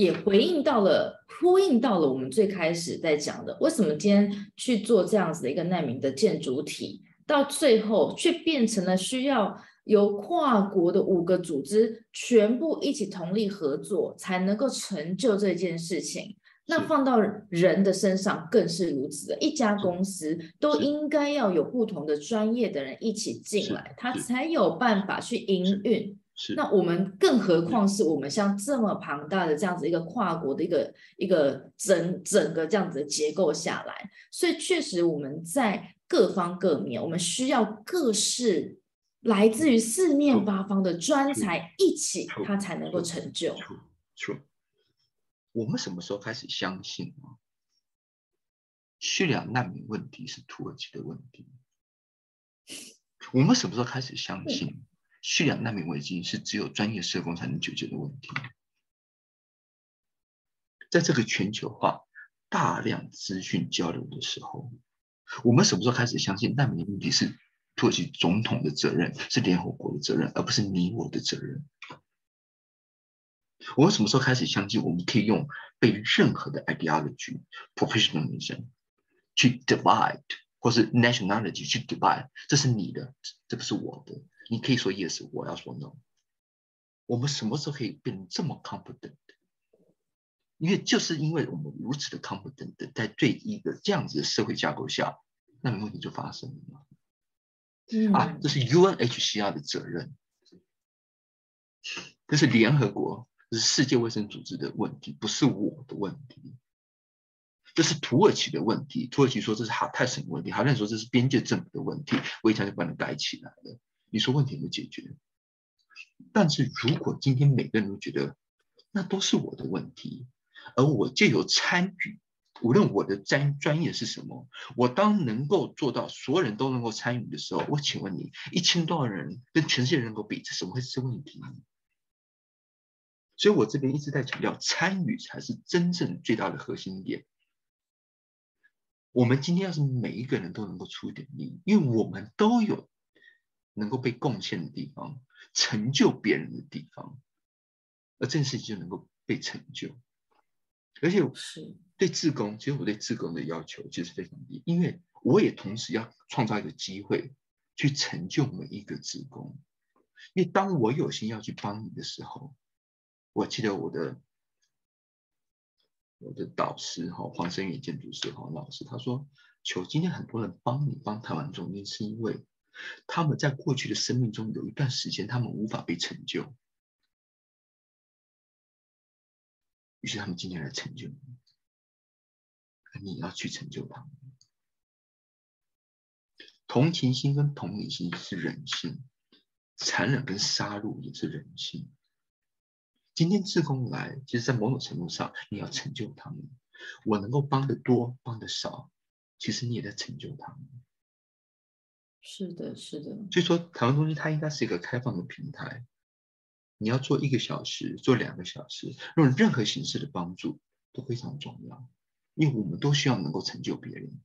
也回应到了，呼应到了我们最开始在讲的，为什么今天去做这样子的一个难民的建筑体，到最后却变成了需要由跨国的五个组织全部一起同力合作，才能够成就这件事情。那放到人的身上更是如此的，一家公司都应该要有不同的专业的人一起进来，他才有办法去营运。那我们更何况是我们像这么庞大的这样子一个跨国的一个一个整整个这样子的结构下来，所以确实我们在各方各面，我们需要各式来自于四面八方的专才一起，它才能够成就。
错，我们什么时候开始相信啊？叙利亚难民问题是土耳其的问题？我们什么时候开始相信？叙利亚难民危机是只有专业社工才能解决的问题。在这个全球化、大量资讯交流的时候，我们什么时候开始相信难民的问题是土耳其总统的责任，是联合国的责任，而不是你我的责任？我们什么时候开始相信我们可以用被任何的 ideology、professionalism 去 divide，或是 nationality 去 divide？这是你的，这不是我的。你可以说 yes，我要说 no。我们什么时候可以变得这么 confident？因为就是因为我们如此的 confident，在对一个这样子的社会架构下，那问题就发生了嘛。啊，这是 UNHCR 的责任，这是联合国，这是世界卫生组织的问题，不是我的问题。这是土耳其的问题，土耳其说这是哈泰省问题，哈泰说这是边界政府的问题，围墙就把它盖起来了。你说问题有没有解决？但是如果今天每个人都觉得那都是我的问题，而我就有参与，无论我的专专业是什么，我当能够做到所有人都能够参与的时候，我请问你，一千多万人跟全世界人口比，这怎么会是问题？所以我这边一直在强调，参与才是真正最大的核心点。我们今天要是每一个人都能够出点力，因为我们都有。能够被贡献的地方，成就别人的地方，而这件事情就能够被成就。而且对自工，其实我对自工的要求其实非常低，因为我也同时要创造一个机会去成就每一个自工。因为当我有心要去帮你的时候，我记得我的我的导师哈黄生宇建筑师黄老师他说：“求今天很多人帮你帮台湾中心，是因为。”他们在过去的生命中有一段时间，他们无法被成就，于是他们今天来成就你，你要去成就他们。同情心跟同理心是人性，残忍跟杀戮也是人性。今天自贡来，其实，在某种程度上，你要成就他们。我能够帮的多，帮的少，其实你也在成就他们。
是的，是的。
所以说，台湾中心它应该是一个开放的平台。你要做一个小时，做两个小时，用任何形式的帮助都非常重要，因为我们都需要能够成就别人，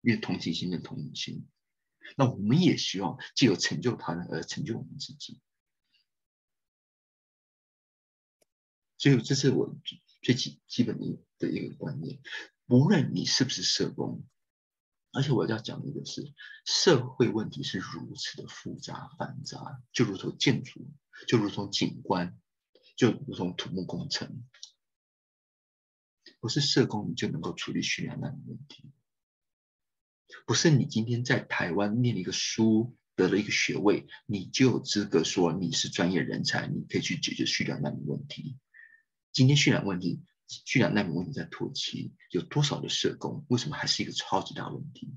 因为同情心跟同理心。那我们也希望既有成就他人而成就我们自己。所以，这是我最基基本的一个观念。无论你是不是社工。而且我要讲一个是，社会问题是如此的复杂繁杂，就如同建筑，就如同景观，就如同土木工程，不是社工你就能够处理叙利亚难民问题，不是你今天在台湾念了一个书，得了一个学位，你就有资格说你是专业人才，你可以去解决叙利亚难民问题。今天叙利亚问题，叙利亚难民问题在土耳其有多少的社工？为什么还是一个超级大问题？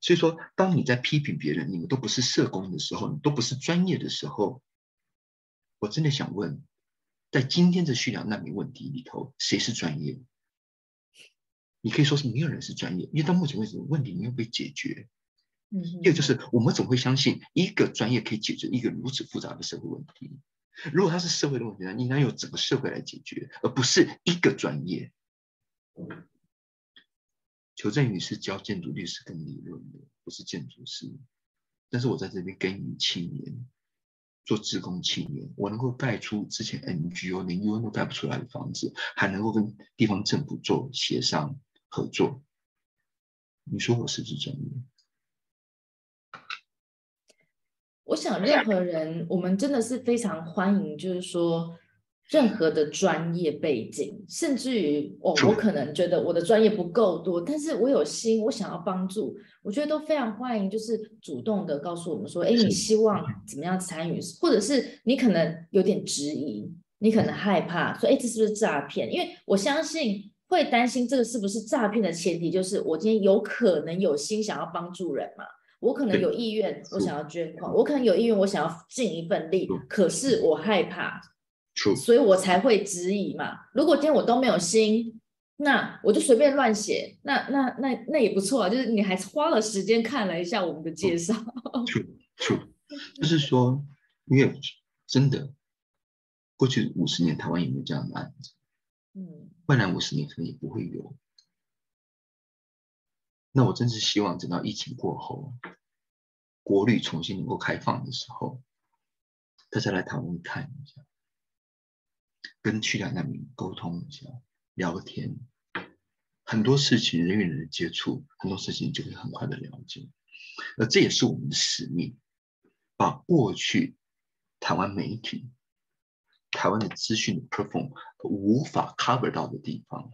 所以说，当你在批评别人，你们都不是社工的时候，你都不是专业的时候，我真的想问，在今天的叙利亚难民问题里头，谁是专业？你可以说是没有人是专业，因为到目前为止问题没有被解决。
嗯，
也就是我们总会相信一个专业可以解决一个如此复杂的社会问题。如果它是社会的问题，那应该由整个社会来解决，而不是一个专业。求正宇是教建筑律师跟理论的，不是建筑师。但是我在这边耕耘七年，做职工七年，我能够盖出之前 NGO 连 UN 都盖不出来的房子，还能够跟地方政府做协商合作。你说我是不是专业？
我想任何人，我们真的是非常欢迎，就是说。任何的专业背景，甚至于我我可能觉得我的专业不够多，但是我有心，我想要帮助，我觉得都非常欢迎，就是主动的告诉我们说，哎，你希望怎么样参与，或者是你可能有点质疑，你可能害怕说，哎，这是不是诈骗？因为我相信会担心这个是不是诈骗的前提，就是我今天有可能有心想要帮助人嘛，我可能有意愿，我想要捐款，我可能有意愿，我想要尽一份力，可是我害怕。所以我才会质疑嘛。如果今天我都没有心，那我就随便乱写，那那那那也不错啊。就是你还花了时间看了一下我们的介绍。
就是说，因为真的，过去五十年台湾有没有这样的案子？嗯，未来五十年可能也不会有。那我真是希望等到疫情过后，国旅重新能够开放的时候，大家来台湾看一下。跟叙利亚难民沟通一下，聊天，很多事情人与人的接触，很多事情就会很快的了解。那这也是我们的使命，把过去台湾媒体、台湾的资讯的 perform 无法 cover 到的地方，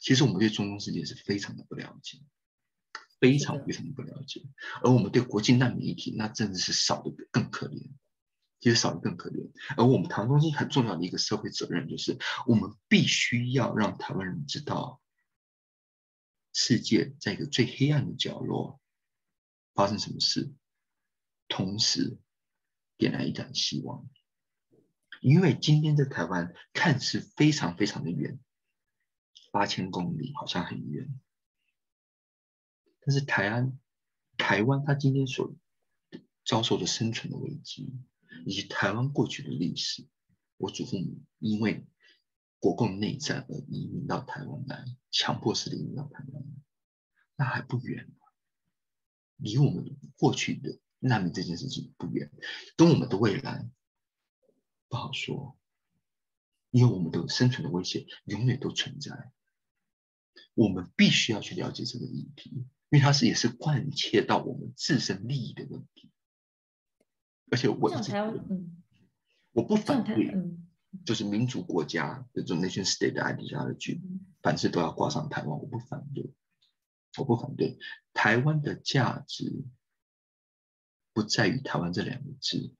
其实我们对中东世界是非常的不了解，非常非常的不了解。而我们对国际难民议题，那真的是少的更可怜。其实少的更可怜，而我们台湾中心很重要的一个社会责任，就是我们必须要让台湾人知道，世界在一个最黑暗的角落发生什么事，同时点燃一盏希望。因为今天在台湾看似非常非常的远，八千公里好像很远，但是台湾台湾它今天所遭受的生存的危机。以及台湾过去的历史，我祖父母因为国共内战而移民到台湾来，强迫式的移民到台湾来，那还不远离我们过去的难民这件事情不远，跟我们的未来不好说，因为我们的生存的威胁永远都存在。我们必须要去了解这个议题，因为它是也是关切到我们自身利益的问题。而且我一直，我不反对，就是民主国家这种 nation state 的 ideology，凡事都要挂上台湾，我不反对，我不反对。台湾的价值不在于台湾这两个字，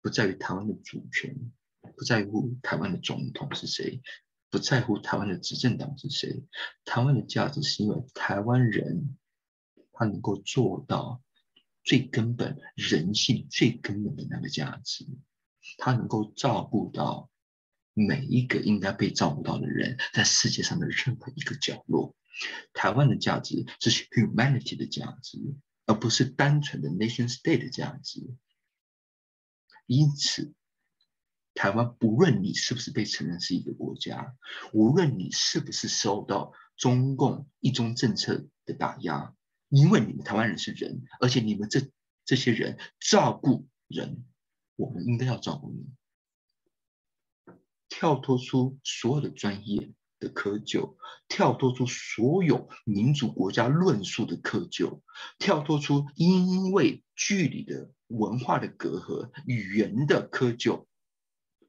不在于台湾的主权，不在乎台湾的总统是谁，不在乎台湾的执政党是谁。台湾的价值是因为台湾人他能够做到。最根本人性最根本的那个价值，它能够照顾到每一个应该被照顾到的人，在世界上的任何一个角落。台湾的价值是 humanity 的价值，而不是单纯的 nation state 的价值。因此，台湾不论你是不是被承认是一个国家，无论你是不是受到中共一中政策的打压。因为你们台湾人是人，而且你们这这些人照顾人，我们应该要照顾你。跳脱出所有的专业的窠臼，跳脱出所有民主国家论述的窠臼，跳脱出因为距离的文化的隔阂、语言的窠臼，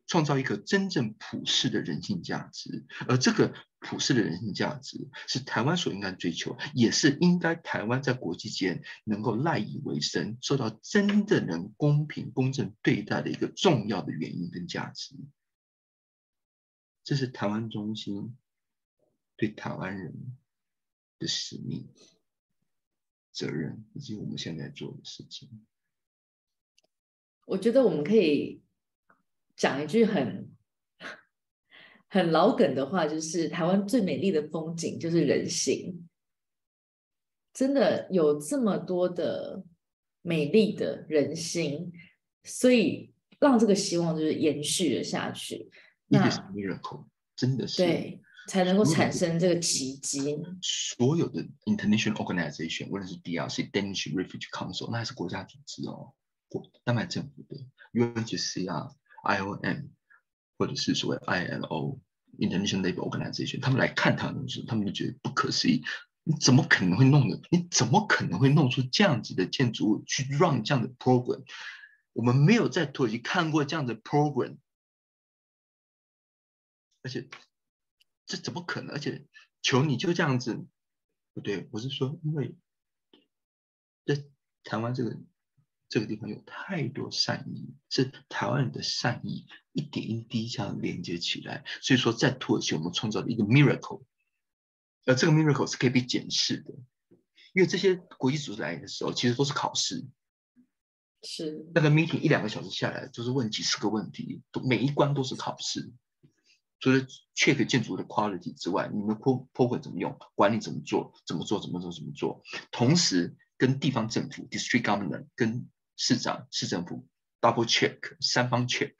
创造一个真正普世的人性价值。而这个普世的人性价值，是台湾所应该追求，也是应该台湾在国际间能够赖以为生、受到真的能公平公正对待的一个重要的原因跟价值。这是台湾中心对台湾人的使命、责任，以及我们现在做的事情。
我觉得我们可以讲一句很很老梗的话，就是台湾最美丽的风景就是人心。真的有这么多的美丽的人心，所以让这个希望就是延续了下去。那
miracle 真的是
对，才能够产生这个奇迹。
所有的 international organization，无论是 DRC、Danish Refugee Council，那还是国家组织哦。丹麦政府的 UNHCR、IOM，或者是所谓 ILO International labor organization 他们来看他的时候，他们就觉得不可思议。你怎么可能会弄的？你怎么可能会弄出这样子的建筑物去 run 这样的 program？我们没有在土耳其看过这样的 program，而且这怎么可能？而且求你就这样子，不对，我是说，因为在台湾这个。这个地方有太多善意，是台湾人的善意一点一滴这样连接起来。所以说，在土耳其我们创造了一个 miracle，而这个 miracle 是可以被检视的，因为这些国际组织来的时候，其实都是考试，
是
那个 meeting 一两个小时下来，就是问几十个问题，都每一关都是考试。除了 check 建筑的 quality 之外，你们 pro program 怎么用，管理怎么做，怎么做，怎么做，怎么做，同时跟地方政府 district governor 跟市长、市政府 double check 三方 check，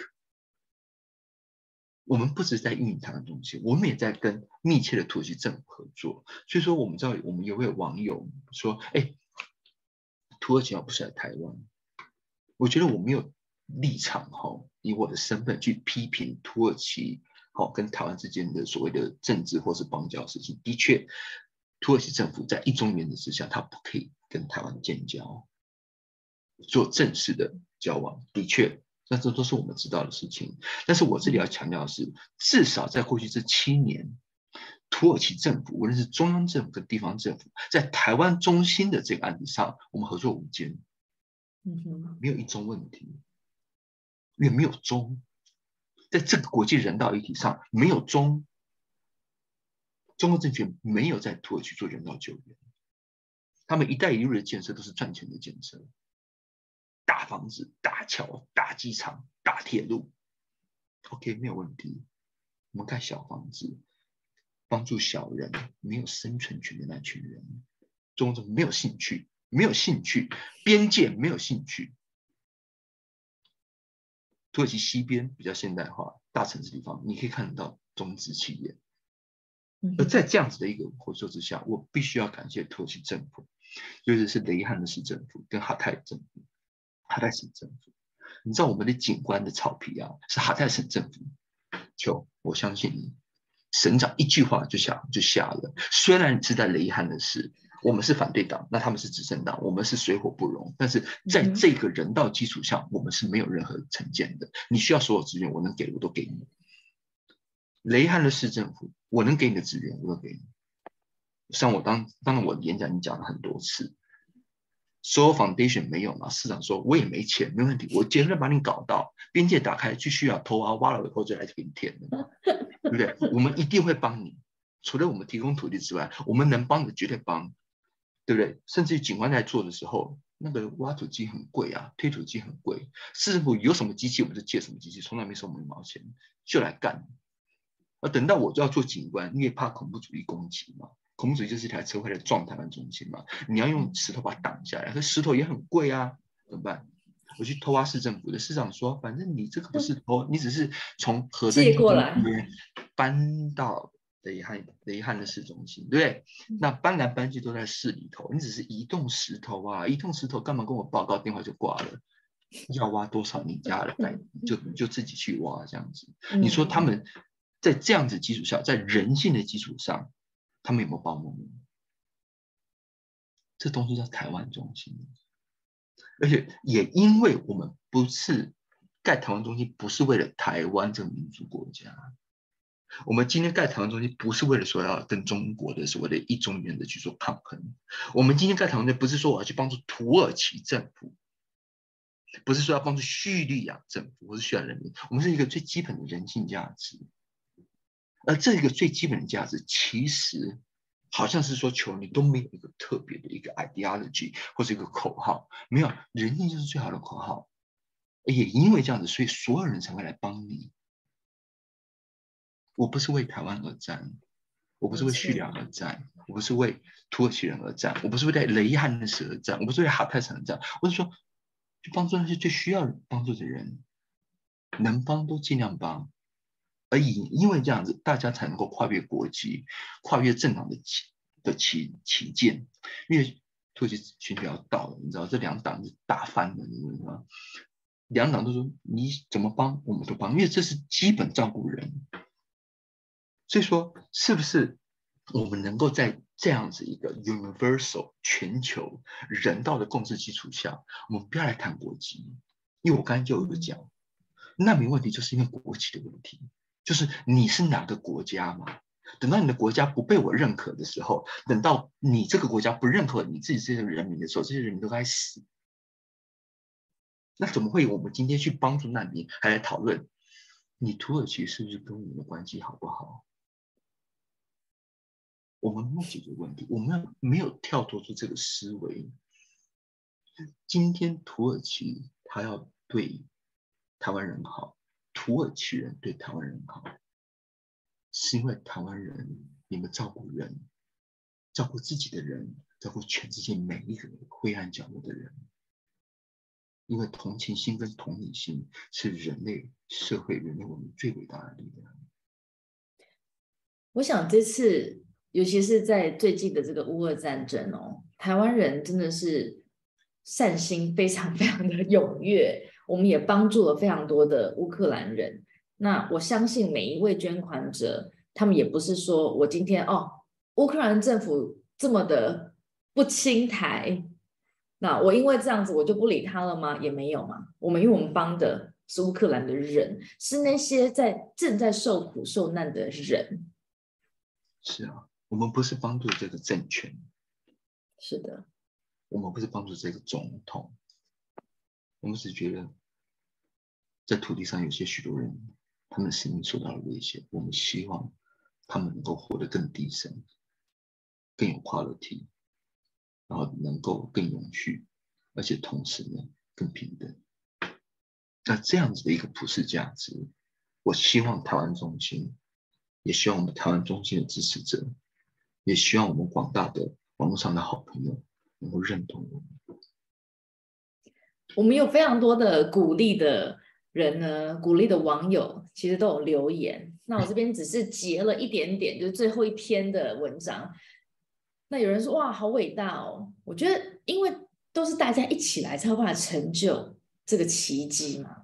我们不止在运营台湾东西，我们也在跟密切的土耳其政府合作。所以说，我们知道我们有位网友说：“哎，土耳其要不是来台湾，我觉得我没有立场哈，以我的身份去批评土耳其，好跟台湾之间的所谓的政治或是邦交事情。的确，土耳其政府在一中原则之下，他不可以跟台湾建交。”做正式的交往，的确，那这都是我们知道的事情。但是我这里要强调的是，至少在过去这七年，土耳其政府，无论是中央政府跟地方政府，在台湾中心的这个案子上，我们合作无间，
嗯哼，
没有一中问题，也没有中，在这个国际人道议题上没有中，中国政权没有在土耳其做人道救援，他们“一带一路”的建设都是赚钱的建设。大房子、大桥、大机场、大铁路，OK，没有问题。我们盖小房子，帮助小人没有生存权的那群人，中国没有兴趣，没有兴趣，边界没有兴趣。土耳其西边比较现代化、大城市地方，你可以看得到中资企业。而在这样子的一个合作之下，我必须要感谢土耳其政府，尤其是雷汉的市政府跟哈泰政府。哈泰省政府，你知道我们的景观的草皮啊，是哈泰省政府。就我相信你，省长一句话就下就下了。虽然是在雷汉的事，我们是反对党，那他们是执政党，我们是水火不容。但是在这个人道基础上，我们是没有任何成见的。你需要所有资源，我能给我都给你。雷汉的市政府，我能给你的资源我都给你。像我当当然我演讲已经讲了很多次。所有 foundation 没有嘛？市长说我也没钱，没问题，我绝对把你搞到边界打开，继续啊偷啊挖了以后再来给你填的，对不对？我们一定会帮你，除了我们提供土地之外，我们能帮的绝对帮，对不对？甚至于警官在做的时候，那个挖土机很贵啊，推土机很贵，市政府有什么机器我们就借什么机器，从来没收我们一毛钱，就来干。而等到我就要做警官，因为怕恐怖主义攻击嘛。孔子就是一台车会来撞台湾中心嘛？你要用石头把它挡下来，可石头也很贵啊，怎么办？我去偷挖市政府的市长说，反正你这个不是偷，你只是从河
借过来
搬到雷汉雷汉的市中心，对不对？那搬来搬去都在市里头，你只是移动石头啊，移动石头干嘛跟我报告？电话就挂了。要挖多少你家的来，就就自己去挖这样子。你说他们在这样子基础上，在人性的基础上。他们有没有帮我们？这东西叫台湾中心，而且也因为我们不是盖台湾中心，不是为了台湾这个民族国家。我们今天盖台湾中心，不是为了说要跟中国的所谓的一中原则去做抗衡。我们今天盖台湾中心，不是说我要去帮助土耳其政府，不是说要帮助叙利亚政府或是叙利亚人民。我们是一个最基本的人性价值。而这个最基本的价值，其实好像是说求你都没有一个特别的一个 ideology 或者一个口号，没有人性就是最好的口号。也因为这样子，所以所有人才会来帮你。我不是为台湾而战，我不是为叙利亚而战，我不是为土耳其人而战，我不是为在雷汉的时而战，我不是为哈泰省而战，我是说，去帮助那些最需要帮助的人，能帮都尽量帮，而因因为这样子，大家才能够跨越国籍，跨越政党的旗的旗旗舰，因为土耳其选举要到了，你知道这两党是打翻的，你知道吗？两党都说你怎么帮我们都帮，因为这是基本照顾人。所以说，是不是我们能够在这样子一个 universal 全球人道的共治基础下，我们不要来谈国籍？因为我刚才就有讲，难民问题就是因为国籍的问题，就是你是哪个国家嘛？等到你的国家不被我认可的时候，等到你这个国家不认可你自己这些人民的时候，这些人民都该死。那怎么会我们今天去帮助难民，还来讨论你土耳其是不是跟我们的关系好不好？我们没有解决问题，我们没有跳脱出这个思维。今天土耳其他要对台湾人好，土耳其人对台湾人好，是因为台湾人你们照顾人，照顾自己的人，照顾全世界每一个灰暗角落的人。因为同情心跟同理心是人类社会、人类文明最伟大的力量。
我想这次。尤其是在最近的这个乌俄战争哦，台湾人真的是善心非常非常的 踊跃，我们也帮助了非常多的乌克兰人。那我相信每一位捐款者，他们也不是说我今天哦，乌克兰政府这么的不清台，那我因为这样子我就不理他了吗？也没有嘛。我们因为我们帮的是乌克兰的人，是那些在正在受苦受难的人。
是啊。我们不是帮助这个政权，
是的，
我们不是帮助这个总统，我们只觉得在土地上有些许多人，他们的生命受到了威胁，我们希望他们能够活得更低声，更有 quality，然后能够更永续，而且同时呢更平等。那这样子的一个普世价值，我希望台湾中心，也希望我们台湾中心的支持者。也希望我们广大的网络上的好朋友能够认同我们。
我们有非常多的鼓励的人呢，鼓励的网友其实都有留言。那我这边只是截了一点点，就是最后一篇的文章。那有人说：“哇，好伟大哦！”我觉得，因为都是大家一起来才有办法成就这个奇迹嘛。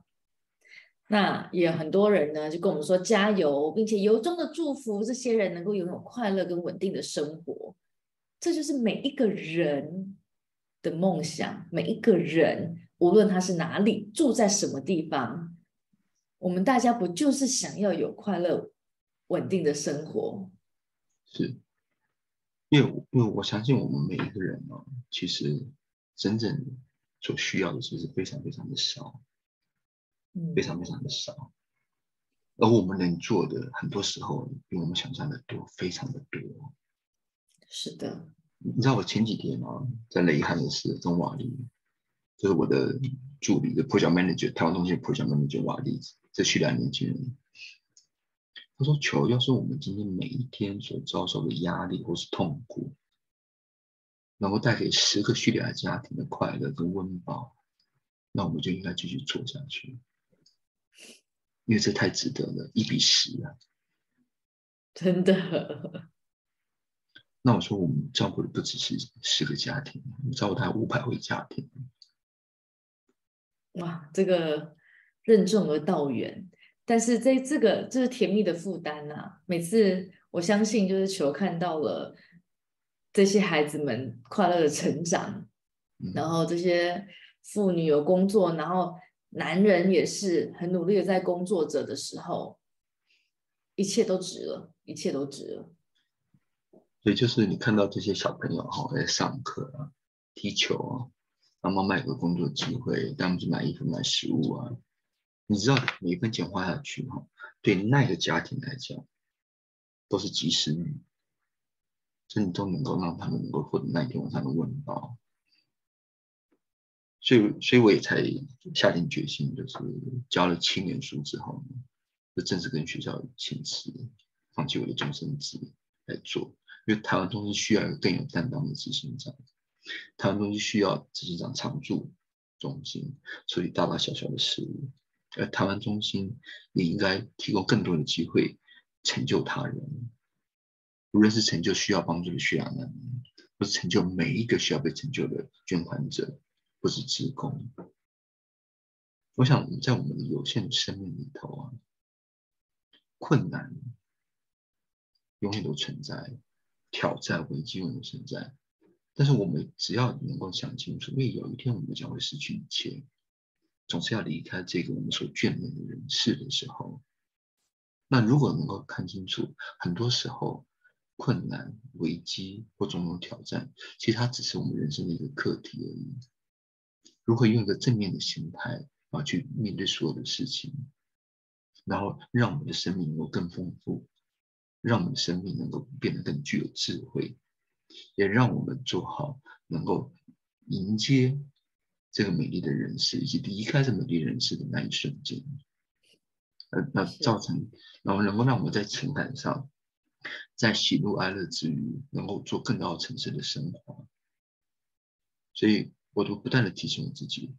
那也很多人呢，就跟我们说加油，并且由衷的祝福这些人能够拥有快乐跟稳定的生活。这就是每一个人的梦想。每一个人，无论他是哪里住在什么地方，我们大家不就是想要有快乐、稳定的生活？
是，因为因为我相信我们每一个人呢，其实真正所需要的其实非常非常的少。非常非常的少，而我们能做的很多时候比我们想象的多，非常的多。
是的，
你知道我前几天啊，在雷汉的是中瓦力，就是我的助理的 project manager，台湾中心的 project manager 瓦力，这叙利亚年轻人，他说：“求，要是我们今天每一天所遭受的压力或是痛苦，能够带给十个叙利亚家庭的快乐跟温饱，那我们就应该继续做下去。”因为这太值得了，一比十啊！
真的。
那我说，我们照顾的不只是十个家庭，我们照顾他五百位家庭。
哇，这个任重而道远，但是在这个这是甜蜜的负担呐。每次我相信，就是求看到了这些孩子们快乐的成长，然后这些妇女有工作，然后男人也是很努力的在工作着的时候，一切都值了，一切都值了。
所以就是你看到这些小朋友哈在上课啊、踢球啊，然后妈妈有个工作机会，带他们去买衣服、买食物啊，你知道每一分钱花下去哈，对那个家庭来讲都是及时雨，所以你都能够让他们能够获得那一天晚上的温饱。所以，所以我也才下定决心，就是教了七年书之后呢，就正式跟学校请辞，放弃我的终身职来做。因为台湾中心需要一个更有担当的执行长，台湾中心需要执行长常驻中心，处理大大小小的事务，而台湾中心也应该提供更多的机会，成就他人，无论是成就需要帮助的需要难民，或是成就每一个需要被成就的捐款者。不是职工，我想在我们的有限生命里头啊，困难永远都存在，挑战危机永远存在。但是我们只要能够想清楚，因为有一天我们将会失去一切，总是要离开这个我们所眷恋的人世的时候，那如果能够看清楚，很多时候困难、危机或种种挑战，其实它只是我们人生的一个课题而已。如何用一个正面的心态啊去面对所有的事情，然后让我们的生命能够更丰富，让我们的生命能够变得更具有智慧，也让我们做好能够迎接这个美丽的人世以及离开这美丽人世的那一瞬间，呃，那造成然后能够让我们在情感上，在喜怒哀乐之余，能够做更高层次的升华，所以。我都不断的提醒我自己，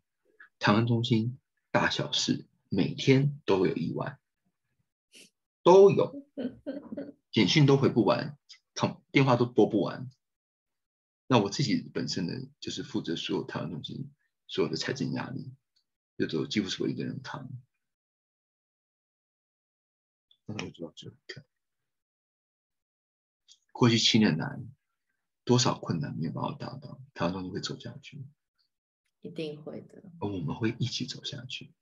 台湾中心大小事每天都会有意外，都有，简讯都回不完，通电话都拨不完。那我自己本身呢，就是负责所有台湾中心所有的财政压力，有时候几乎是我一个人扛。那我就到这里看，过去七年来，多少困难没有把我打倒，台湾中心会走下去。
一定会的，
而我们会一起走下去。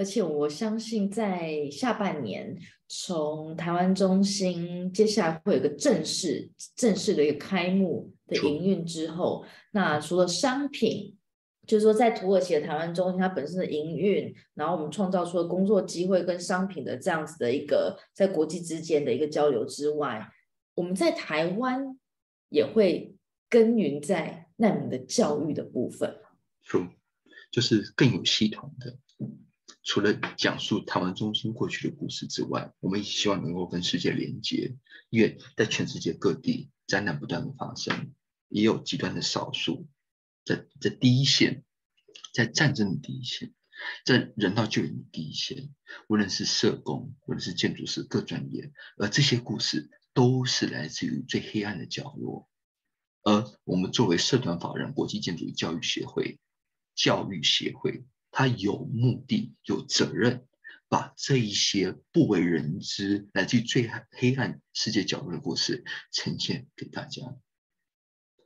而且我相信，在下半年，从台湾中心接下来会有个正式、正式的一个开幕的营运之后，那除了商品，就是说在土耳其的台湾中心它本身的营运，然后我们创造出了工作机会跟商品的这样子的一个在国际之间的一个交流之外，我们在台湾也会耕耘在。难民的教育的部分，
说就是更有系统的，除了讲述台湾中心过去的故事之外，我们也希望能够跟世界连接，因为在全世界各地灾难不断的发生，也有极端的少数在在第一线，在战争的第一线，在人道救援的第一线，无论是社工，无论是建筑师各专业，而这些故事都是来自于最黑暗的角落。而我们作为社团法人国际建筑教育协会，教育协会，他有目的、有责任，把这一些不为人知、来自于最黑暗世界角落的故事呈现给大家。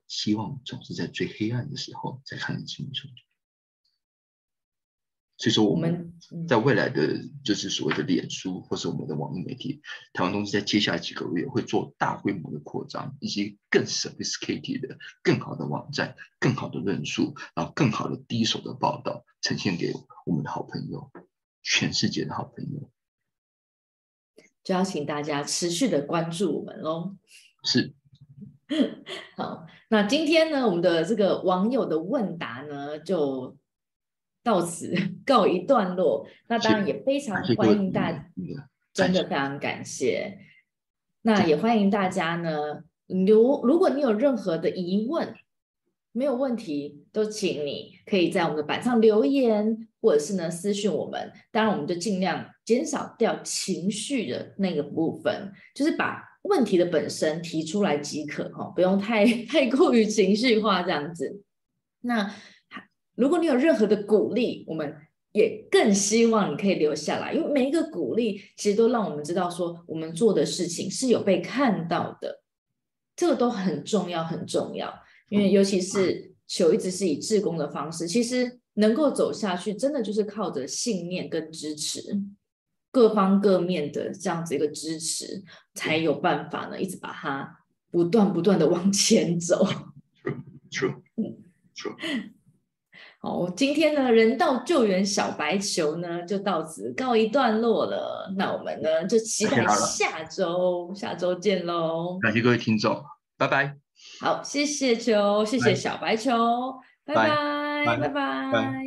希望总是在最黑暗的时候才看得清楚。所以说，我们在未来的就是所谓的脸书，或是我们的网络媒体，台湾东西在接下来几个月会做大规模的扩张，以及更 sophisticated 的、更好的网站、更好的论述，然后更好的第一手的报道，呈现给我们的好朋友，全世界的好朋友。
就要请大家持续的关注我们喽。
是。
好，那今天呢，我们的这个网友的问答呢，就。到此 告一段落，那当然也非常欢迎大家，真的非常感谢。那也欢迎大家呢，如如果你有任何的疑问，没有问题，都请你可以在我们的板上留言，或者是呢私信我们。当然，我们就尽量减少掉情绪的那个部分，就是把问题的本身提出来即可哈，不用太 太过于情绪化这样子。那。如果你有任何的鼓励，我们也更希望你可以留下来，因为每一个鼓励其实都让我们知道说我们做的事情是有被看到的，这个都很重要，很重要。因为尤其是球一直是以志工的方式，其实能够走下去，真的就是靠着信念跟支持，各方各面的这样子一个支持，才有办法呢，一直把它不断不断的往前走。
True, true.
好，今天呢，人道救援小白球呢，就到此告一段落了。那我们呢，就期待下周，下周见喽。
感谢各位听众，拜拜。
好，谢谢球，谢谢小白球，拜拜，拜拜。